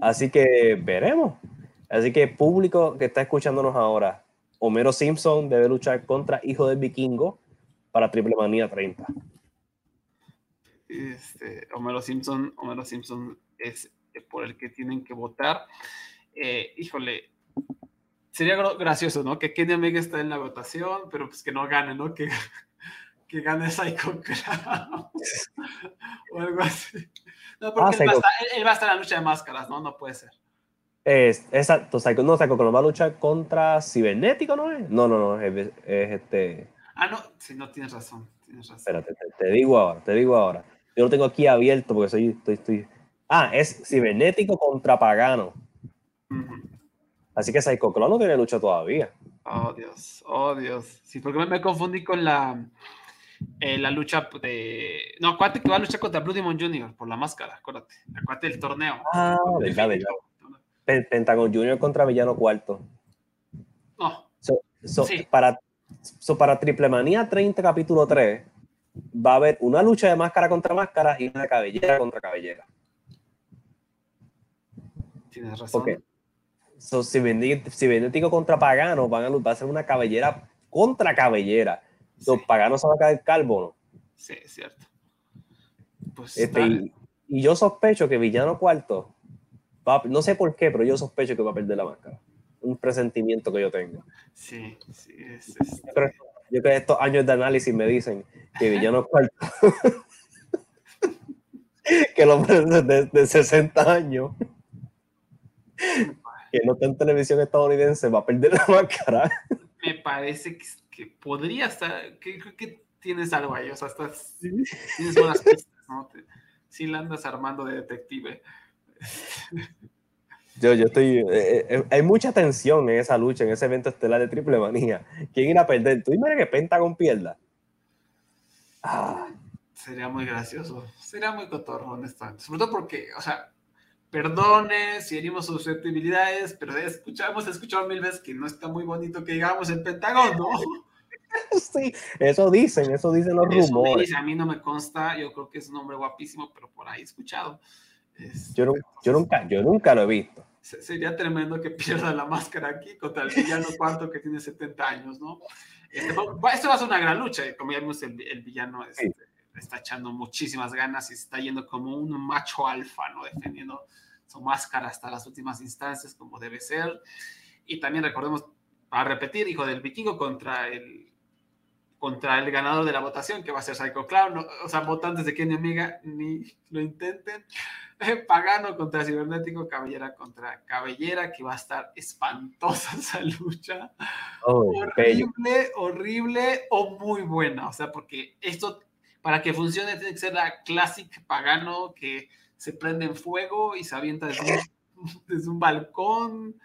Así que veremos. Así que público que está escuchándonos ahora, Homero Simpson debe luchar contra Hijo del Vikingo para Triple Manía 30. Este, Homero Simpson, Homero Simpson es por el que tienen que votar. Eh, híjole, sería gracioso, ¿no? Que Kenny Omega está en la votación, pero pues que no gane, ¿no? Que, que gane Psycho (laughs) Clown o algo así. No, porque ah, él, va estar, él, va a estar, en la lucha de máscaras, ¿no? No puede ser. Es, exacto, Psycho, no, Psycho Clown va a luchar contra Cibernético, ¿no es? No, no, no, es, este... Ah, no, sí, no, tienes razón, tienes razón. Espérate, te, digo ahora, te digo ahora. Yo lo tengo aquí abierto porque soy, estoy, estoy... Ah, es Cibernético contra Pagano. Así que Psycho Clown no tiene lucha todavía. Oh, Dios, oh, Dios. Sí, porque me confundí con la eh, la lucha de. No, acuérdate que va a luchar contra Blue Demon Jr. por la máscara, acuérdate. Acuérdate del torneo. Ah, verdad, verdad. Pentagon Jr. contra Villano Cuarto. No. para, para Triple Manía 30, capítulo 3, va a haber una lucha de máscara contra máscara y una de cabellera contra cabellera. Tienes razón. Okay. So, si Cibernético contra Pagano van a, va a ser una cabellera contra cabellera los paganos se van a caer calvo, ¿no? Sí, es cierto. Pues este, y, yo sospecho que Villano Cuarto, no sé por qué, pero yo sospecho que va a perder la máscara. Un presentimiento que yo tengo. Sí, sí, es, yo creo que estos años de análisis me dicen que Villano Cuarto, (laughs) que hombre de, de 60 años, que no está en televisión estadounidense, va a perder la máscara. Me parece que podría estar, que creo que tienes algo ahí, o sea, estás, tienes buenas pistas, ¿no? sí la andas armando de detective. Yo, yo estoy. Eh, eh, eh, hay mucha tensión en esa lucha, en ese evento estelar de Triple Manía. ¿Quién irá a perder? ¿Tú imaginas que Pentagon pierda? Ah. Sería muy gracioso. Sería muy cotorro, honestamente. Sobre todo porque, o sea, perdone si herimos susceptibilidades, pero escuchamos, escuchado mil veces que no está muy bonito que digamos el Pentágono, ¿no? (laughs) Sí, eso dicen, eso dicen los rumores. a mí no me consta, yo creo que es un hombre guapísimo, pero por ahí he escuchado. yo, nunca, yo nunca lo he visto. Sería tremendo que (laughs) pierda la máscara aquí contra el villano cuarto que tiene 70 años, ¿no? Este, esto va a ser una gran lucha, como ya vimos, el, villano este, está echando muchísimas ganas y está yendo como un macho alfa, ¿no? Defendiendo su máscara hasta las últimas instancias, como debe ser. Y también recordemos, a repetir, hijo del vikingo contra el contra el ganador de la votación, que va a ser Psycho Clown. o sea, votantes de Kenny Omega ni lo intenten. (laughs) Pagano contra Cibernético, Cabellera contra Cabellera, que va a estar espantosa (laughs) esa lucha. horrible, horrible o muy buena. O sea, porque esto, para que funcione, tiene que ser la Classic Pagano que se prende en fuego y se avienta desde un, (laughs) desde un balcón,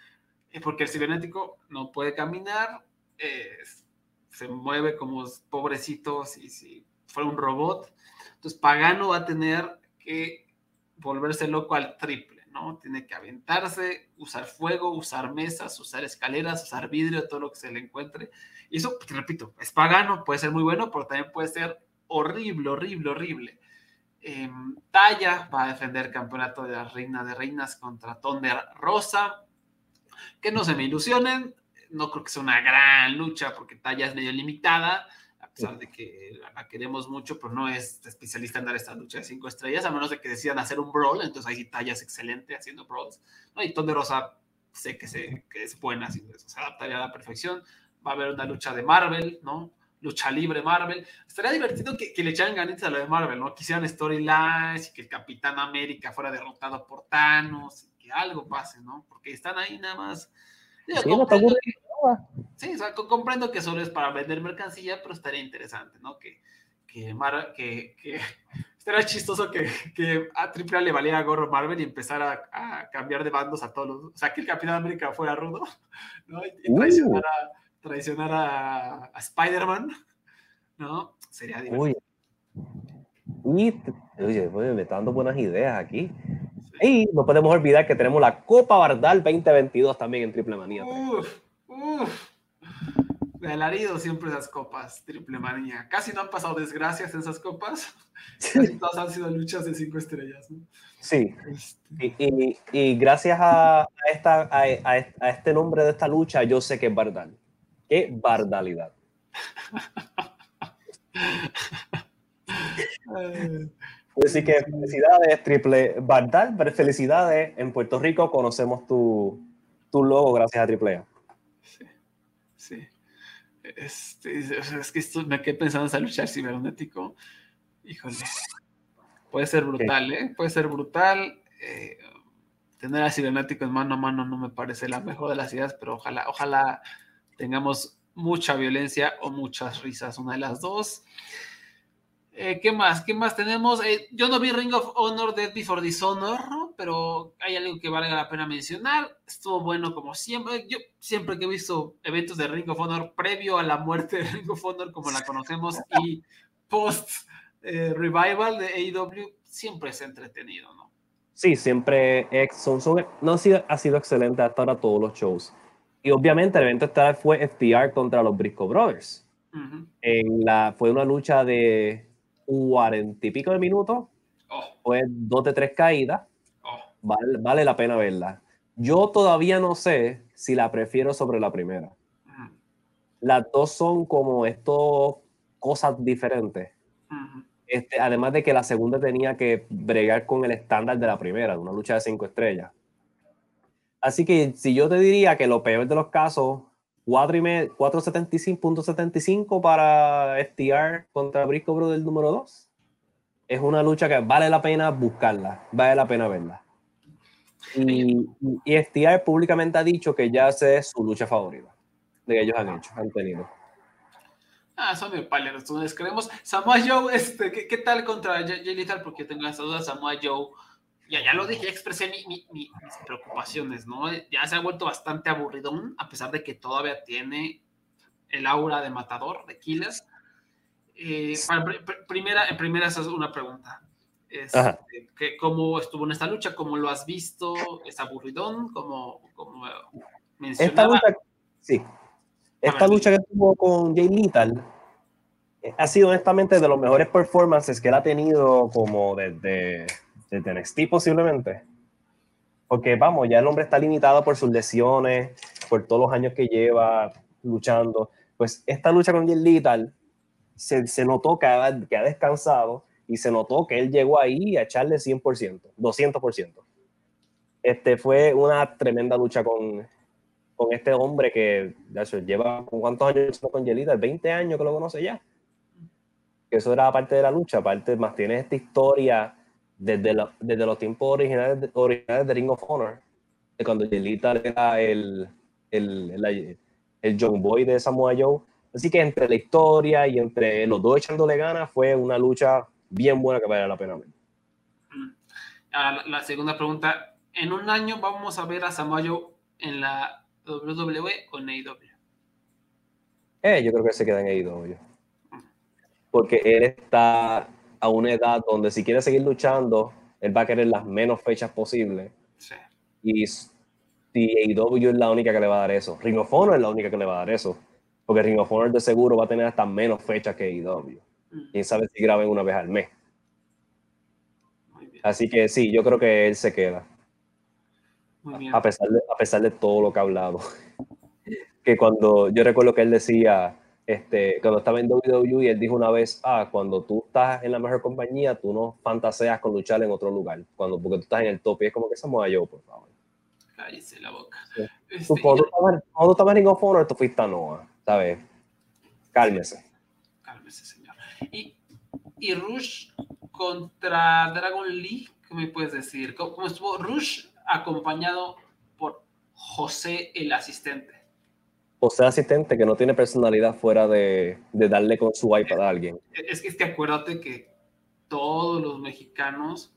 eh, porque el cibernético no puede caminar. Eh, se mueve como pobrecito si, si fuera un robot. Entonces, Pagano va a tener que volverse loco al triple, ¿no? Tiene que aventarse, usar fuego, usar mesas, usar escaleras, usar vidrio, todo lo que se le encuentre. Y eso, te repito, es Pagano, puede ser muy bueno, pero también puede ser horrible, horrible, horrible. Eh, va a defender campeonato de la reina de reinas contra Thunder Rosa. Que no se me ilusionen, no creo que sea una gran lucha porque Talla es medio limitada, a pesar de que la queremos mucho, pero no es especialista en dar esta lucha de cinco estrellas, a menos de que decidan hacer un brawl, entonces ahí sí Talla es excelente haciendo brawls, ¿no? Y Tonde Rosa sé que, se, que es buena haciendo eso, se adaptaría a la perfección, va a haber una lucha de Marvel, ¿no? Lucha libre Marvel. Estaría divertido que, que le echaran ganitas a lo de Marvel, ¿no? Quisieran storylines y que el Capitán América fuera derrotado por Thanos, y que algo pase, ¿no? Porque están ahí nada más sí, comprendo, que, sí, o sea, comprendo que solo es para vender mercancía, pero estaría interesante, ¿no? Que, que, que, que (laughs) estaría chistoso que, que a AAA le valiera gorro Marvel y empezara a, cambiar de bandos a todos los, o sea, que el Capitán América fuera rudo, (laughs) ¿no? Y, uh. traicionar a, traicionar a, a Spider-Man, (laughs) ¿no? Sería divertido. Uy. oye, me está dando buenas ideas aquí. Y no podemos olvidar que tenemos la Copa Bardal 2022 también en Triple Manía. Uf, uf. de alarido siempre esas copas, triple manía. Casi no han pasado desgracias en esas copas. Casi todas han sido luchas de cinco estrellas. ¿no? Sí, Este, y, y- y gracias a, a esta, a, a- a este nombre de esta lucha, yo sé que es Bardal. Qué bardalidad. (laughs) (laughs) Así que felicidades, triple Bardal, felicidades. En Puerto Rico conocemos tu, tu logo gracias a Triple A. sí, sí. Este, es que esto, me quedé pensando en esa lucha cibernético. Híjole. Puede ser brutal, ¿eh? Puede ser brutal. eh, tener a cibernético en mano a mano no me parece la mejor de las ideas, pero ojalá, ojalá tengamos mucha violencia o muchas risas, una de las dos. Eh, ¿Qué más? ¿Qué más tenemos? Eh, yo no vi Ring of Honor Dead Before Dishonor, ¿no? pero hay algo que valga la pena mencionar. Estuvo bueno como siempre. Yo siempre que he visto eventos de Ring of Honor previo a la muerte de Ring of Honor como la conocemos y post eh, revival de AEW, siempre es entretenido, ¿no? Sí, siempre ex- son, son- no ha sido, ha sido excelente hasta ahora todos los shows. Y obviamente el evento estelar fue FTR contra los Briscoe Brothers. Ujú. En la, fue una lucha de cuarenta y pico de minutos, Oh, fue dos de tres caídas. oh. Vale, vale la pena verla. Yo todavía no sé si la prefiero sobre la primera. Ujú. Las dos son como estos cosas diferentes. Este, además de que la segunda tenía que bregar con el estándar de la primera, de una lucha de cinco estrellas. Así que si yo te diría que lo peor de los casos, 4 y me- 4.75.75 para FTR contra Briscoe Brothers número 2, es una lucha que vale la pena buscarla, vale la pena verla. Y, y FTR públicamente ha dicho que ya esa es su lucha favorita, de que ellos han hecho, han tenido. Ah, son medio pálidos, entonces creemos. Samoa Joe, este, ¿qué, qué tal contra Jay Lethal? Porque tengo esa duda, Samoa Joe. Ya, ya lo dije, expresé mi- mi- mi- mis preocupaciones, ¿no? Ya se ha vuelto bastante aburridón, a pesar de que todavía tiene el aura de matador, de killer. Eh, pr- pr- primera, en primera, esa es una pregunta. Este, Ajá. que, ¿Cómo estuvo en esta lucha? ¿Cómo lo has visto? ¿Es aburridón? ¿Cómo, cómo Esta mencionaba? lucha, sí. Esta lucha que tuvo con Jay Lethal eh, ha sido honestamente de los mejores performances que él ha tenido como desde, desde NXT posiblemente. Porque vamos, ya el hombre está limitado por sus lesiones, por todos los años que lleva luchando. Pues esta lucha con Jay Lethal se, se notó que ha, que ha descansado y se notó que él llegó ahí a echarle 100%, 200%. Este fue una tremenda lucha con, con este hombre que de hecho, lleva ¿con cuántos años con Yelita, 20 años que lo conoce ya. Que eso era parte de la lucha, aparte más tiene esta historia desde, la- desde los tiempos originales de, originales de Ring of Honor, de cuando Yelita era el, el, el, el John Boy de Samoa Joe. Así que entre la historia y entre los dos echándole ganas fue una lucha bien buena que vale la pena ver. Mm. Ahora, la, la segunda pregunta. ¿En un año vamos a ver a Samoa Joe en la WWE o en AEW? Eh, yo creo que se queda en AEW. Porque él está a una edad donde si quiere seguir luchando, él va a querer las menos fechas posibles. Sí. Y AEW es la única que le va a dar eso. Ring of Honor es la única que le va a dar eso. Porque Ring of Honor de seguro va a tener hasta menos fechas que AEW. Mm, Quién sabe si graben una vez al mes. Muy bien. Así que sí, yo creo que él se queda. Muy bien. a pesar de, a pesar de todo lo que ha hablado. (laughs) que cuando yo recuerdo que él decía, este, cuando estaba en WWE, él dijo una vez, ah, cuando tú estás en la mejor compañía, tú no fantaseas con luchar en otro lugar, cuando, porque tú estás en el top y es como que somos yo, por favor. Cállese la boca. Sí. Este, Tú, cuando, tú estabas, cuando tú estabas en Ring of Honor, tú fuiste a Noah, ¿sabes? Cálmese. Cálmese, señor. Y, y Rush contra Dragon Lee, ¿qué me puedes decir? ¿Cómo, cómo estuvo Rush acompañado por José el asistente? O sea, asistente que no tiene personalidad fuera de, de darle con su iPad a alguien. Es que, es que acuérdate que todos los mexicanos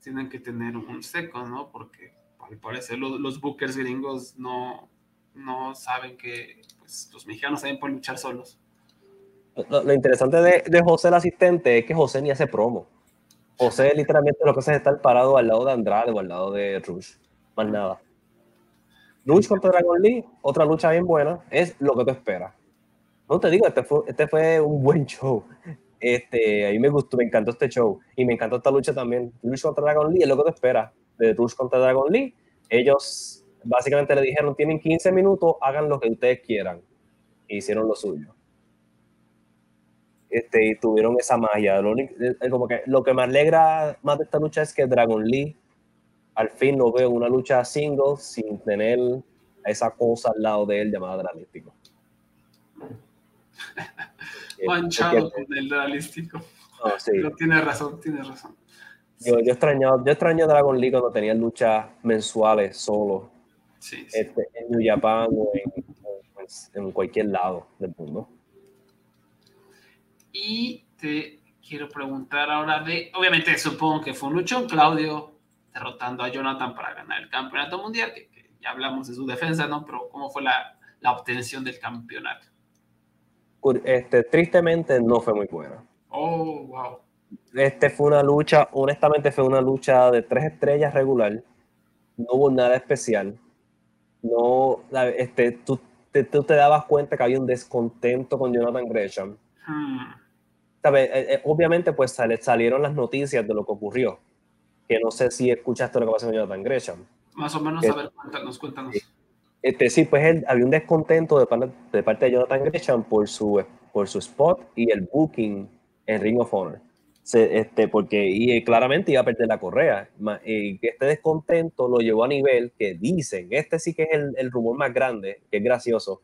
tienen que tener un seco, ¿no? Porque al parecer los, los bookers gringos no, no saben que pues, los mexicanos saben por luchar solos. Lo, lo interesante de, de José el asistente es que José ni hace promo. José literalmente lo que hace es estar parado al lado de Andrade o al lado de Rush. Más nada. Rush contra Dragon Lee, otra lucha bien buena, es lo que tú esperas. No te digo, este fue, este fue un buen show. Este, a mí me gustó, me encantó este show. Y me encantó esta lucha también. Lucha contra Dragon Lee es lo que te espera. De Tush contra Dragon Lee. Ellos básicamente le dijeron, tienen 15 minutos, hagan lo que ustedes quieran. E hicieron lo suyo. Este, y tuvieron esa magia. Lo, como que, lo que me alegra más de esta lucha es que Dragon Lee al fin lo veo una lucha single sin tener esa cosa al lado de él llamada Dralístico. Manchado con el Dralístico. No, sí. Pero tiene razón, tiene razón. Yo, yo, extrañaba, yo extraño Dragon Lee cuando tenía luchas mensuales solo. Sí, Este, en New Japan o en, en cualquier lado del mundo. Y te quiero preguntar ahora de, obviamente supongo que fue un luchón, Claudio derrotando a Jonathan para ganar el campeonato mundial, que, ya hablamos de su defensa, ¿no? Pero ¿cómo fue la, la obtención del campeonato? Este, tristemente no fue muy buena. Oh, wow. Este fue una lucha, honestamente fue una lucha de tres estrellas regular. No hubo nada especial. No, este, tú, te, tú te dabas cuenta que había un descontento con Jonathan Gresham. Hmm. Eh, eh, obviamente, pues salieron las noticias de lo que ocurrió. Que no sé si escuchaste lo que pasó con Jonathan Gresham. Más o menos, a ver, cuéntanos, cuéntanos. Este, sí, pues él, había un descontento de parte, de parte de Jonathan Gresham por su, por su spot y el booking en Ring of Honor. este, porque y claramente iba a perder la correa. Y este descontento lo llevó a nivel que dicen, este sí que es el, el rumor más grande, que es gracioso,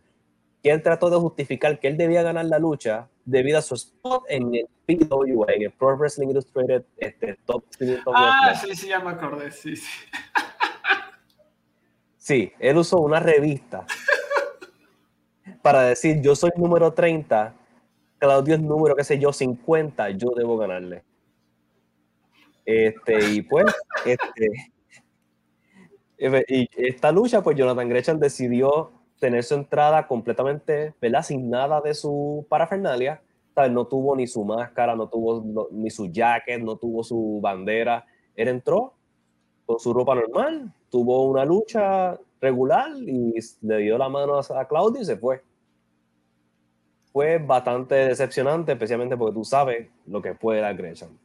que él trató de justificar que él debía ganar la lucha debido a su spot en el PWA, en el Pro Wrestling Illustrated este, Top 500. Ah, sí, sí, ya me acordé, sí, sí. Sí, él usó una revista para decir, yo soy número 30, Claudio es número, qué sé yo, 50, yo debo ganarle. Este, y pues, este, y esta lucha, pues Jonathan Gresham decidió tener su entrada completamente, ¿verdad? Sin nada de su parafernalia. ¿sabes? No tuvo ni su máscara, no tuvo ni su jacket, no tuvo su bandera. Él entró con su ropa normal, tuvo una lucha regular y le dio la mano a Claudio y se fue. Fue bastante decepcionante, especialmente porque tú sabes lo que puede dar Gresham.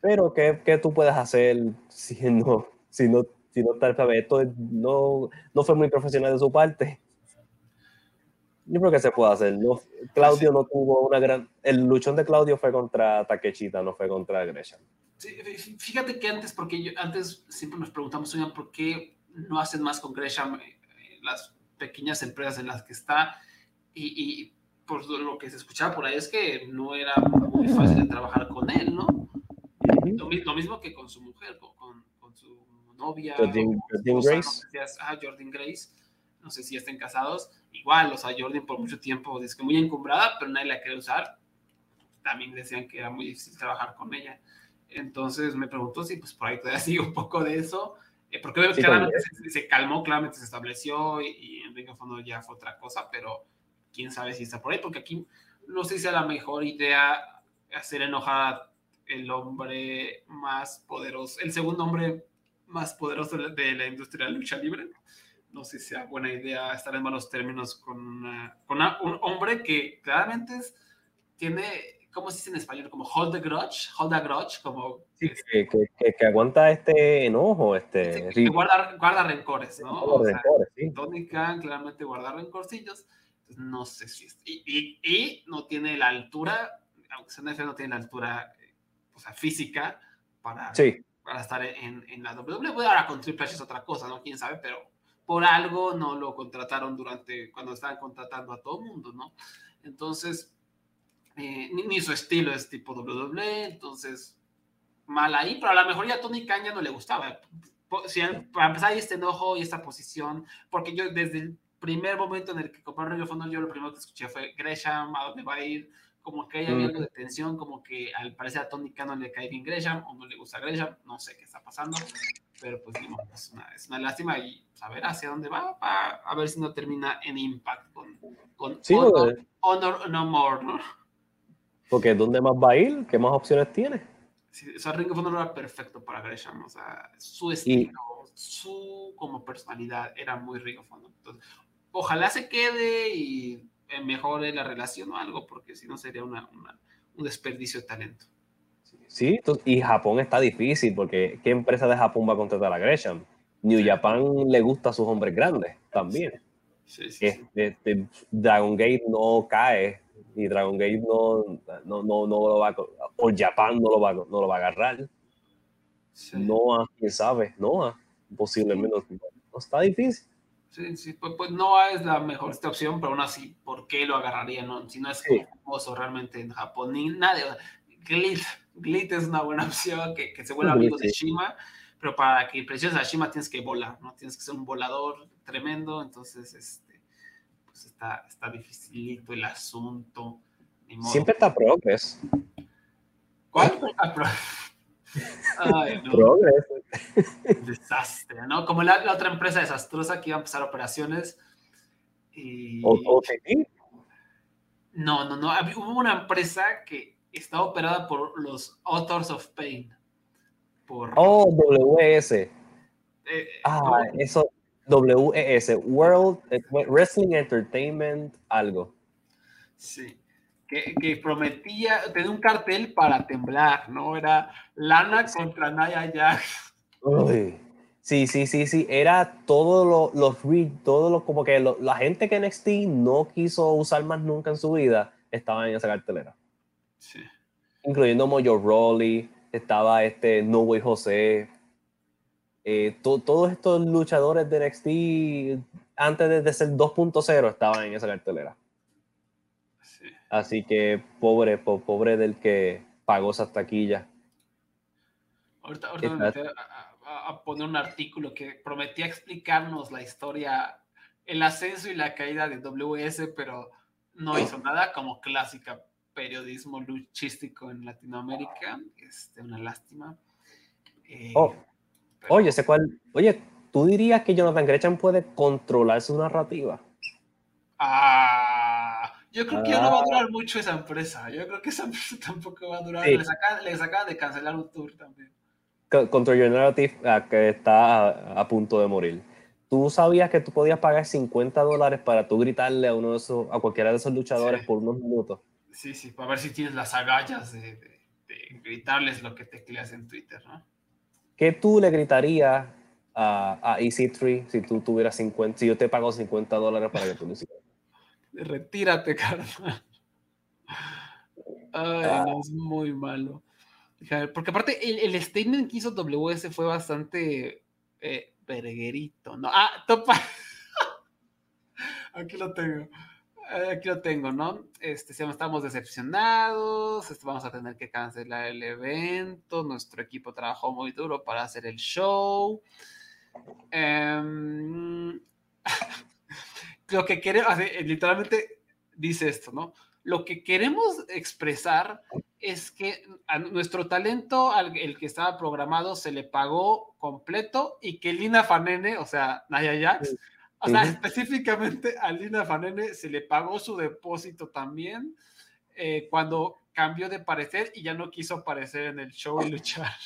Pero, ¿qué, ¿qué, tú puedes hacer si no, si no si no está esto no, no fue muy profesional de su parte. Yo creo que se puede hacer. No, Claudio no tuvo una gran. El luchón de Claudio fue contra Takechita, no fue contra Gresham. fíjate que antes, porque yo, antes siempre nos preguntamos, oigan, ¿por qué no hacen más con Gresham eh, las pequeñas empresas en las que está? Y, y, por lo que se escuchaba por ahí es que no era muy fácil de trabajar con él, ¿no? lo, mismo que con su mujer, con, con su novia. Jordan, Grace. No Jordan Grace. No sé si estén casados. Igual, o sea, Jordan por mucho tiempo es que muy encumbrada, pero nadie la quiere usar. También decían que era muy difícil trabajar con ella. Entonces me pregunto si pues por ahí todavía (laughs) sigue un poco de eso. Eh, porque claramente se, calmó, claramente se estableció y, en Ring of Honor ya fue otra cosa, pero quién sabe si está por ahí, porque aquí no sé si sea la mejor idea hacer enojar el hombre más poderoso, el segundo hombre más poderoso de la industria de la lucha libre. No sé si sea buena idea estar en malos términos con, con un hombre que claramente es, tiene, ¿cómo se dice en español? Como hold the grudge, hold the grudge, como... Sí, que, que, que, aguanta este enojo, este... Que guarda, guarda, rencores, ¿no? Rencores, sí. Tony Khan claramente guarda rencorcillos, no sé si... Es, y, y, y, no tiene la altura, aunque sea no tiene la altura, o sea, física para... Sí para estar en, en la WWE. Ahora con Triple H es otra cosa, ¿no? Quién sabe, pero por algo no lo contrataron durante cuando estaban contratando a todo mundo, ¿no? Entonces, eh, ni, su estilo es tipo WWE, entonces, mal ahí, pero a lo mejor ya Tony Khan ya no le gustaba. Si, para empezar, este enojo y esta posición, porque yo desde el primer momento en el que compré el Fondo, yo lo primero que escuché fue Gresham, ¿a dónde va a ir? Como que hay algo de tensión, como que al parecer a Tony Khan no le cae bien Gresham o no le gusta Gresham, no sé qué está pasando, pero pues es, una, es una lástima y a ver hacia dónde va, a ver si no termina en Impact con, con honor, No More, ¿no? Porque ¿dónde más va a ir? ¿Qué más opciones tiene? Sí, o sea, Ring of Honor era perfecto para Gresham, o sea, su estilo, su como personalidad era muy Ring of Honor. Entonces, ojalá se quede y mejore la relación o algo, porque si no sería una, un desperdicio de talento. Sí, y Japón está difícil, porque ¿qué empresa de Japón va a contratar a Gresham? New Japan le gusta a sus hombres grandes también. Sí, sí, este, Dragon Gate no cae y Dragon Gate no, no, no, no lo va a, o Japan no lo va, no lo va a agarrar. Noah, quién sabe, Noah, posiblemente no, está difícil. Sí, sí, pues, pues, Noah es la mejor esta opción, pero aún así, ¿por qué lo agarraría? No? Si no es famoso realmente en Japón, ni nadie. Glit, Glit es una buena (laughs) opción, que, que se vuelva amigo de Shima, pero para que impresiones a Shima tienes que volar, ¿no? Tienes que ser un volador tremendo, entonces este, pues está, está dificilito el asunto. Siempre está Progress. ¿Cuál? Ay, no. Progress. Desastre, ¿no? Como la, otra empresa desastrosa que iba a empezar operaciones. Y... No, no, no. Hubo una empresa que estaba operada por los Authors of Pain. Por... Oh, WS. Eh, ah, eso, WES, World Wrestling Entertainment, algo. Sí, que, prometía, tenía un cartel para temblar, ¿no? Era Lana contra Naya Jax. Sí, sí, sí, sí, era todo lo, los todo lo, como que la gente que NXT no quiso usar más nunca en su vida, estaba en esa cartelera. Sí. Incluyendo Mojo Rawley, estaba este No Way José, eh, todos estos luchadores de NXT antes de, ser 2.0 estaban en esa cartelera. Así que pobre, pobre del que pagó esa taquilla. Ahorita, ahorita me metí a, poner un artículo que prometía explicarnos la historia, el ascenso y la caída de WS, pero no hizo nada como clásica periodismo luchístico en Latinoamérica. Este, una lástima. Eh, oh. Oye, ese cual, oye, ¿tú dirías que Jonathan Gresham puede controlar su narrativa? Ah, yo creo que ya no va a durar ah. mucho esa empresa. Yo creo que esa (laughs) empresa tampoco va a durar. Les, acaban, de cancelar un tour también. Control Your Narrative, que está a, punto de morir. ¿Tú sabías que tú podías pagar 50 dólares para tú gritarle a uno de esos, a cualquiera de esos luchadores por unos minutos? Sí, sí, para ver si tienes las agallas de, de gritarles lo que te creas en Twitter, ¿no? ¿Qué tú le gritarías a, a EC3 si tú tuvieras 50, si yo te pago 50 dólares para que tú lo hicieras? Retírate, (laughs) carnal. Ay, ah. no, es muy malo. Porque aparte, el, statement que hizo WS fue bastante eh, verguerito, ¿no? Ah, topa. (laughs) Aquí lo tengo. Eh, aquí lo tengo, ¿no? Este, estamos decepcionados, este, vamos a tener que cancelar el evento, nuestro equipo trabajó muy duro para hacer el show. Em, (laughs) lo que queremos, literalmente dice esto, ¿no? Lo que queremos expresar es que a nuestro talento, al, el que estaba programado, se le pagó completo y que Lina Fanene, o sea, Naya Jax, o sea, específicamente a Lina Fanene se le pagó su depósito también eh, cuando cambió de parecer y ya no quiso aparecer en el show y luchar. (laughs)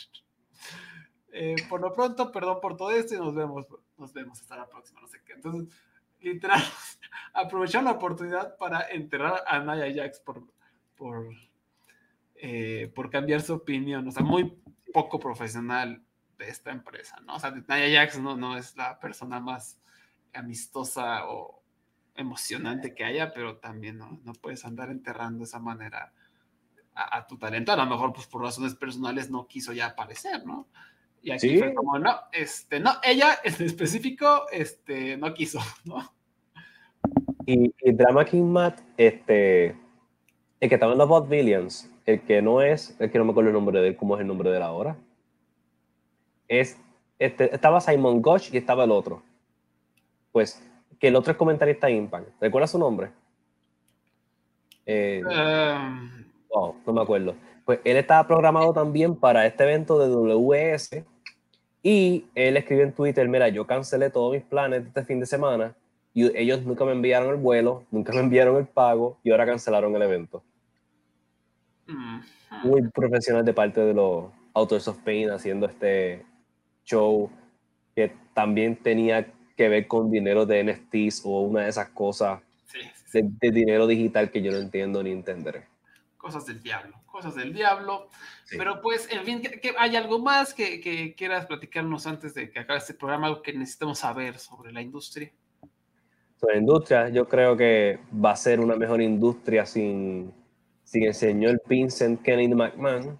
Eh, por lo pronto, perdón por todo esto y nos vemos, nos vemos hasta la próxima, no sé qué. Entonces, literal, (laughs) aprovecharon la oportunidad para enterrar a Naya Jax por, por, eh, por cambiar su opinión. O sea, muy poco profesional de esta empresa, ¿no? O sea, Naya Jax no, no es la persona más amistosa o emocionante que haya, pero también no, no puedes andar enterrando de esa manera a, tu talento. A lo mejor, pues por razones personales no quiso ya aparecer, ¿no? Y aquí fue como, no, este, no, ella en específico, este, no quiso, ¿no? Y, Drama King Matt, este, el que estaba en los Bot Billions, el que no es, el que no me acuerdo el nombre de él, ¿cómo es el nombre de la hora? Es, este, estaba Simon Gotch y estaba el otro pues que el otro es comentarista de Impact. ¿Recuerdas su nombre? Eh, um. oh, no me acuerdo. Pues él estaba programado también para este evento de WS y él escribió en Twitter, mira, yo cancelé todos mis planes de este fin de semana y ellos nunca me enviaron el vuelo, nunca me enviaron el pago y ahora cancelaron el evento. Muy profesional de parte de los Authors of Pain haciendo este show que también tenía que ver con dinero de NFTs o una de esas cosas. de, dinero digital que yo no entiendo ni entenderé. Cosas del diablo, cosas del diablo. Pero pues, en fin, ¿que, hay algo más que, que, quieras platicarnos antes de que acabe este programa, algo que necesitamos saber sobre la industria? Sobre la industria, yo creo que va a ser una mejor industria sin, sin el señor Vincent Kennedy McMahon.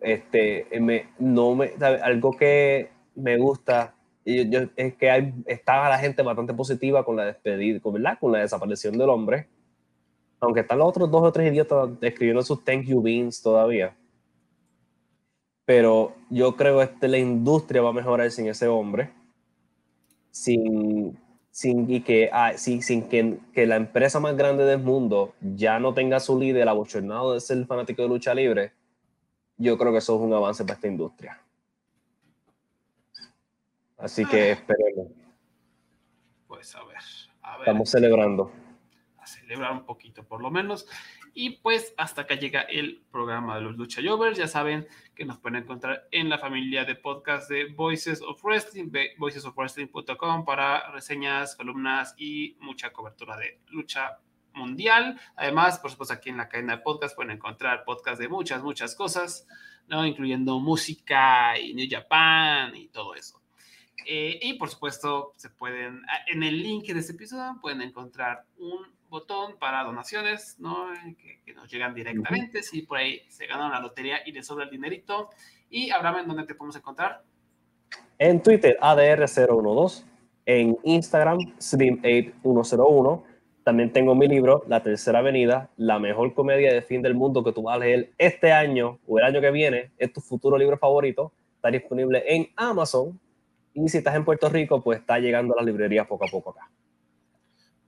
Este, me, no me, algo que me gusta es que hay, está la gente bastante positiva con la despedida, con, ¿verdad? con la desaparición del hombre. Aunque están los otros dos o tres idiotas escribiendo sus thank you beans todavía. Pero yo creo que este, la industria va a mejorar sin ese hombre. Sin, sin, y que, ah, sin, sin que, que, la empresa más grande del mundo ya no tenga su líder abochornado de ser fanático de lucha libre. Yo creo que eso es un avance para esta industria. Así que esperemos. Pues a ver, a ver. Estamos celebrando. Celebrar un poquito, por lo menos. Y pues hasta acá llega el programa de los Lucha Jovers. Ya saben que nos pueden encontrar en la familia de podcast de Voices of Wrestling, voicesofwrestling.com para reseñas, columnas y mucha cobertura de lucha mundial. Además, por supuesto, aquí en la cadena de podcast pueden encontrar podcast de muchas, muchas cosas, ¿no? incluyendo música y New Japan y todo eso. Eh, y por supuesto, se pueden, en el link de este episodio pueden encontrar un botón para donaciones, ¿no? Que, nos llegan directamente. Si por ahí se ganan la lotería y les sobra el dinerito. Y Abraham, ¿en dónde te podemos encontrar? En Twitter, ADR012. En Instagram, Slim8101. También tengo mi libro, La Tercera Avenida, la mejor comedia de fin del mundo que tú vas a leer este año o el año que viene. Es tu futuro libro favorito. Está disponible en Amazon y si estás en Puerto Rico, pues está llegando a las librerías poco a poco acá.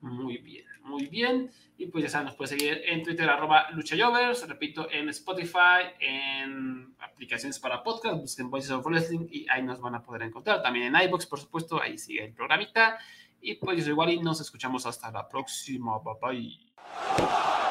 Muy bien, muy bien. Y pues ya nos puede seguir en Twitter, arroba luchayovers, repito, en Spotify, en aplicaciones para podcast, busquen Voices of Wrestling y ahí nos van a poder encontrar. También en iBox, por supuesto, ahí sigue el programita. Y pues igual y nos escuchamos hasta la próxima. Bye bye.